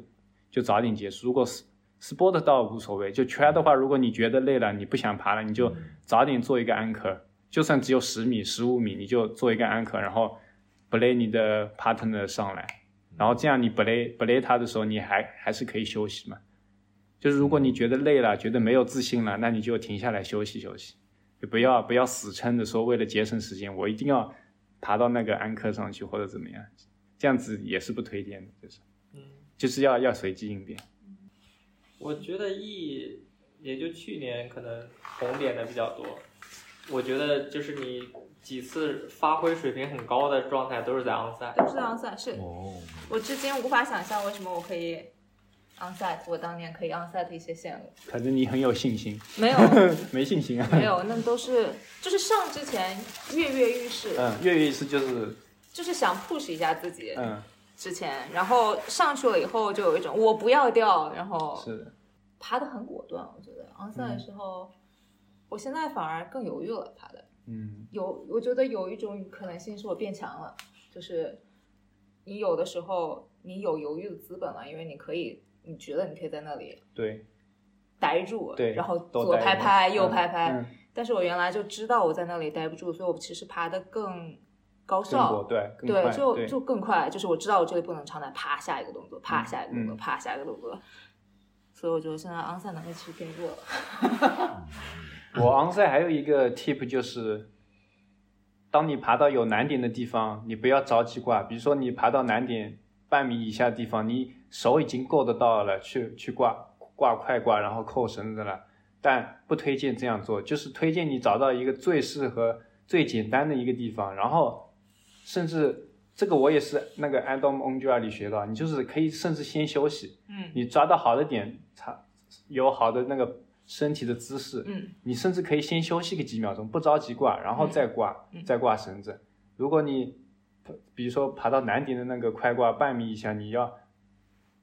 早点结束；如果是 sport 倒无所谓，就圈的话，如果你觉得累了，你不想爬了，你就早点做一个 anchor，就算只有十米、十五米，你就做一个 anchor，然后 belay 你的 partner 上来。然后这样你不累不累他的时候，你还还是可以休息嘛。就是如果你觉得累了，觉得没有自信了，那你就停下来休息休息，就不要不要死撑着说为了节省时间，我一定要爬到那个安科上去或者怎么样，这样子也是不推荐的，就是。嗯，就是要要随机应变。我觉得 E 也就去年可能红点的比较多。我觉得就是你几次发挥水平很高的状态都是在 onside。都是 onside，是哦，我至今无法想象为什么我可以 onside，我当年可以 onside 一些线路，反正你很有信心，没有 没信心啊。没有，那都是就是上之前跃跃欲试，嗯，跃跃欲试就是就是想 push 一下自己嗯，之前，然后上去了以后就有一种我不要掉，然后是，爬的很果断，我觉得。onside 的时候，我现在反而更犹豫了爬的。嗯。有，我觉得有一种可能性是我变强了，就是你有的时候你有犹豫的资本了，因为你可以，你觉得你可以在那里对。待住，对，然后左拍拍，右嗯。拍拍，嗯。但是我原来就知道我在那里待不住，所以我其实爬的更高更效，对，快对就就更快，就是我知道我这里不能长待，啪下一个动作，啪嗯下一个动作，嗯啪下一个动作，所以我觉得现在昂赛能力其实变弱了。我昂赛还有一个 tip 就是，当你爬到有难点的地方，你不要着急挂。比如说你爬到难点半米以下的地方，你手已经够得到了，去去挂挂快挂，然后扣绳子了。但不推荐这样做，就是推荐你找到一个最适合、最简单的一个地方，然后甚至这个我也是那个 Adam Onjua 里学到，你就是可以甚至先休息，嗯你抓到好的点，差有好的那个身体的姿势，嗯你甚至可以先休息个几秒钟，不着急挂，然后再挂，嗯再挂绳子。如果你比如说爬到难点的那个快挂半米以下，你要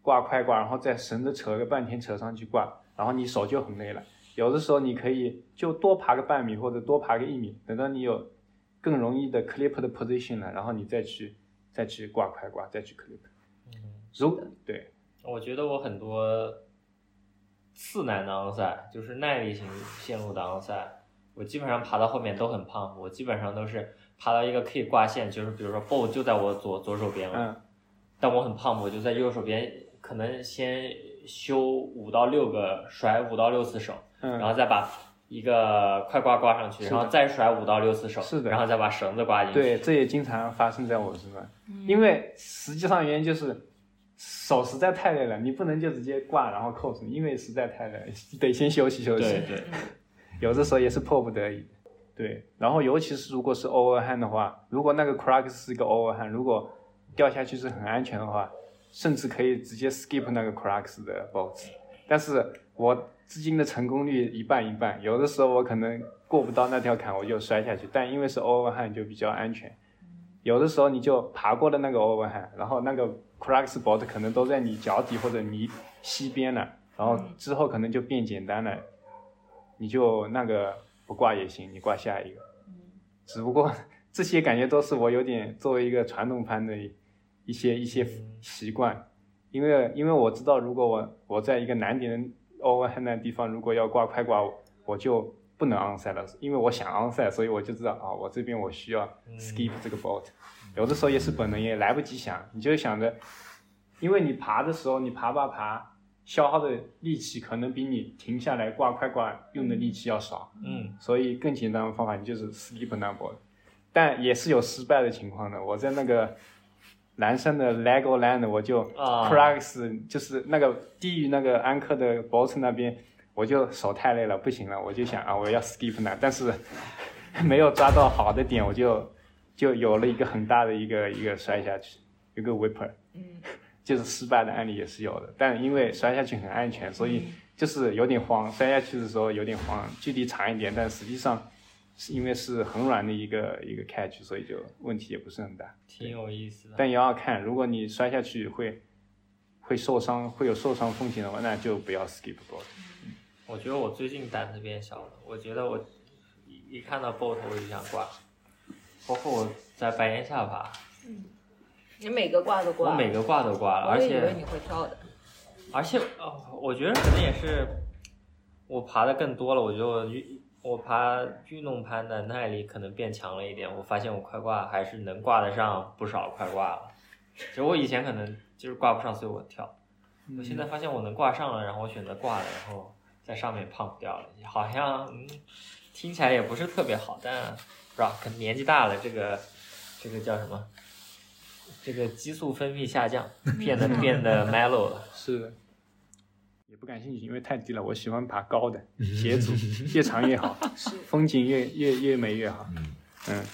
挂快挂，然后再绳子扯个半天扯上去挂，然后你手就很累了。有的时候你可以就多爬个半米或者多爬个一米，等到你有更容易的 clip 的 position 了，然后你再去再去挂快挂，再去 clip。嗯如对，我觉得我很多次难的昂赛，就是耐力型线路的昂赛，我基本上爬到后面都很胖，我基本上都是爬到一个可以挂线，就是比如说 bow 就在我左左手边了，嗯。但我很胖，我就在右手边，可能先修五到六个甩五到六次手，然嗯，后再把一个快挂挂上去，然后再甩五到六次手，是的然后再把绳子挂进去。对，这也经常发生在我身上，嗯因为实际上原因就是手实在太累了，你不能就直接挂然后扣住，因为实在太累了，得先休息休息。对对，有的时候也是迫不得已。对，然后尤其是如果是 overhand 的话，如果那个 crux 是一个 overhand，如果掉下去是很安全的话，甚至可以直接 skip 那个 crux 的 bolt。但是我资金的成功率一半一半，有的时候我可能过不到那条坎，我就摔下去，但因为是 overhand 就比较安全。有的时候你就爬过了那个 overhand，然后那个 crux bolt 可能都在你脚底或者你膝边了，然后之后可能就变简单了，你就那个不挂也行，你挂下一个。只不过这些感觉都是我有点作为一个传统攀的一些一些习惯，因为因为我知道，如果我我在一个难点 overhand 的地方，如果要挂快挂，我就不能 onside 了，因为我想 onside，所以我就知道啊，我这边我需要 skip 这个 bolt。有的时候也是本能，也来不及想，你就想着，因为你爬的时候，你爬爬爬，消耗的力气可能比你停下来挂快挂用的力气要少。嗯所以更简单的方法，你就是 skip number，但也是有失败的情况的。我在那个南山的 Lego Land，我就啊 crux 就是那个低于那个安克的 bolt 那边，我就手太累了，不行了，我就想啊，我要 skip 那，但是 没有抓到好的点，我就就有了一个很大的一个一个摔下去，一个 whipper。嗯就是失败的案例也是有的，但因为摔下去很安全，所以就是有点慌。摔下去的时候有点慌，距离长一点，但实际上是因为是很软的一个一个 catch，所以就问题也不是很大。挺有意思的。但也要看，如果你摔下去会会受伤，会有受伤风险的话，那就不要 skip board。我觉得我最近胆子变小了，我觉得我一一看到 boat 我就想挂，包括我在白岩下爬，你每个挂都挂，我每个挂都挂了，而且我以为你会跳的。而且哦，我觉得可能也是我爬的更多了，我就运我爬运动攀的耐力可能变强了一点，我发现我快挂还是能挂得上不少快挂了。其实我以前可能就是挂不上，所以我跳。我现在发现我能挂上了，然后我选择挂了，然后在上面胖不掉了，好像嗯听起来也不是特别好，但不知道可能年纪大了，这个这个叫什么？这个激素分泌下降，变得变得 mellow 了。是的，也不感兴趣，因为太低了。我喜欢爬高的 斜阻，越长越好，风景越越越美越好。嗯，嗯，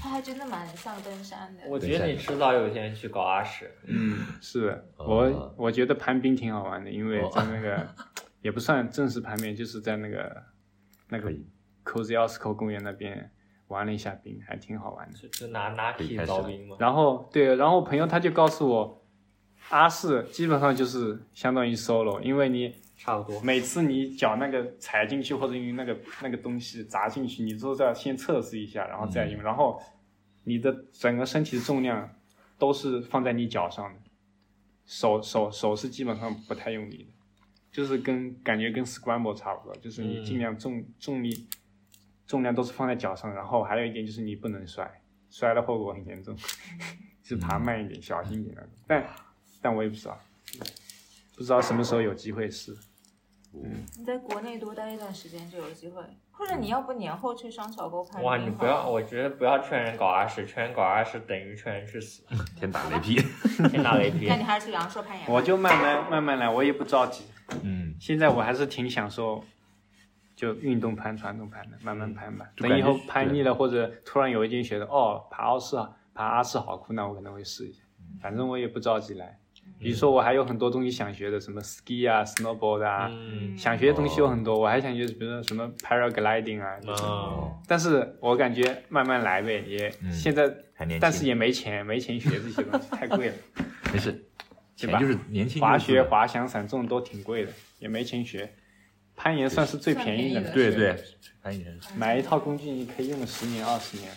它还真的蛮像登山的。我觉得你迟早有一天去搞阿什，嗯，是我我觉得攀冰挺好玩的，因为哦在那个、也不算正式攀冰，就是在那个那个可以 Kosciuszko 公园那边玩了一下冰，还挺好玩的。就就拿拿可以 key 开始了凿冰嘛。然后对，然后朋友他就告诉我，阿四基本上就是相当于 solo，因为你差不多。每次你脚那个踩进去或者用那个那个东西砸进去，你都是要先测试一下，然后再用，然后你的整个身体的重量都是放在你脚上的，手手手是基本上不太用力的，就是跟感觉跟 scramble 差不多，就是你尽量重、重力重量都是放在脚上，然后还有一点就是你不能摔，摔的后果很严重，就爬慢一点，小心一点那种。但但我也不知道，不知道什么时候有机会试。嗯你在国内多待一段时间就有机会，或者你要不年后去双桥沟拍哇，你不要，我觉得不要劝人搞阿史，劝人搞阿史等于劝人去死，天打雷劈。天打雷劈 那。你还是去阳朔攀岩吧。我就慢慢慢慢来，我也不着急。嗯，现在我还是挺享受，就运动攀、传统攀的，慢慢攀吧。等以后攀腻了，或者突然有一天觉得哦，爬奥式、爬阿式好酷，那我可能会试一下。反正我也不着急来。比如说，我还有很多东西想学的，什么 ski 啊、snowboard 啊，嗯，想学的东西有很多。我还想学，比如说什么 paragliding 啊，这种哦，但是我感觉慢慢来呗，也、嗯。现在，但是也没钱，没钱学这些东西，太贵了。没事，对吧？钱就是年轻滑雪、滑翔伞这种都挺贵的，也没钱学。攀岩算是最便宜的了，对对，攀岩买一套工具你可以用个十年二十年，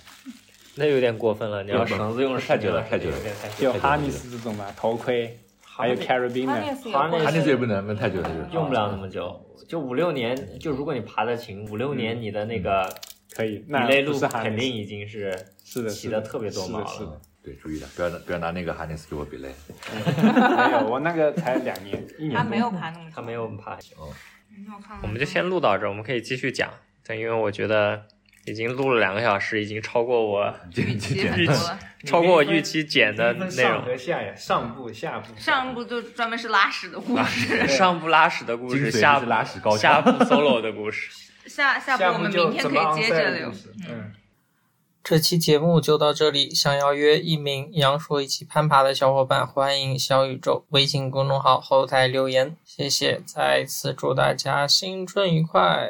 那有点过分了。你要绳子用太久了太久了有点太就久了太多了 harness 这种吧，头盔还有也哈内会哈内斯也不能，那太久太久。用不了那么久，就五六年。就如果你爬得勤，五六年你的那个可以，你那类路肯定已经是是的，骑的特别多毛是的，是了。的。对，注意了，不要不要拿那个哈尼斯给我比累。没有，我那个才两年，一年多。他没有爬那么他没有爬哦。没有看我们就先录到这，我们可以继续讲。但，因为我觉得已经录了两个小时，已经超过我这已经其实简直很多了。超过我预期剪的内上容。和下呀，上部下部。上部就专门是拉屎的故事，上部拉屎的故事，下部拉屎高下。部 solo 的故事。下下部我们明天可以接着聊嗯，这期节目就到这里。想要约一名、杨硕一起攀爬的小伙伴，欢迎小宇宙微信公众号后台留言。谢谢，再次祝大家新春愉快！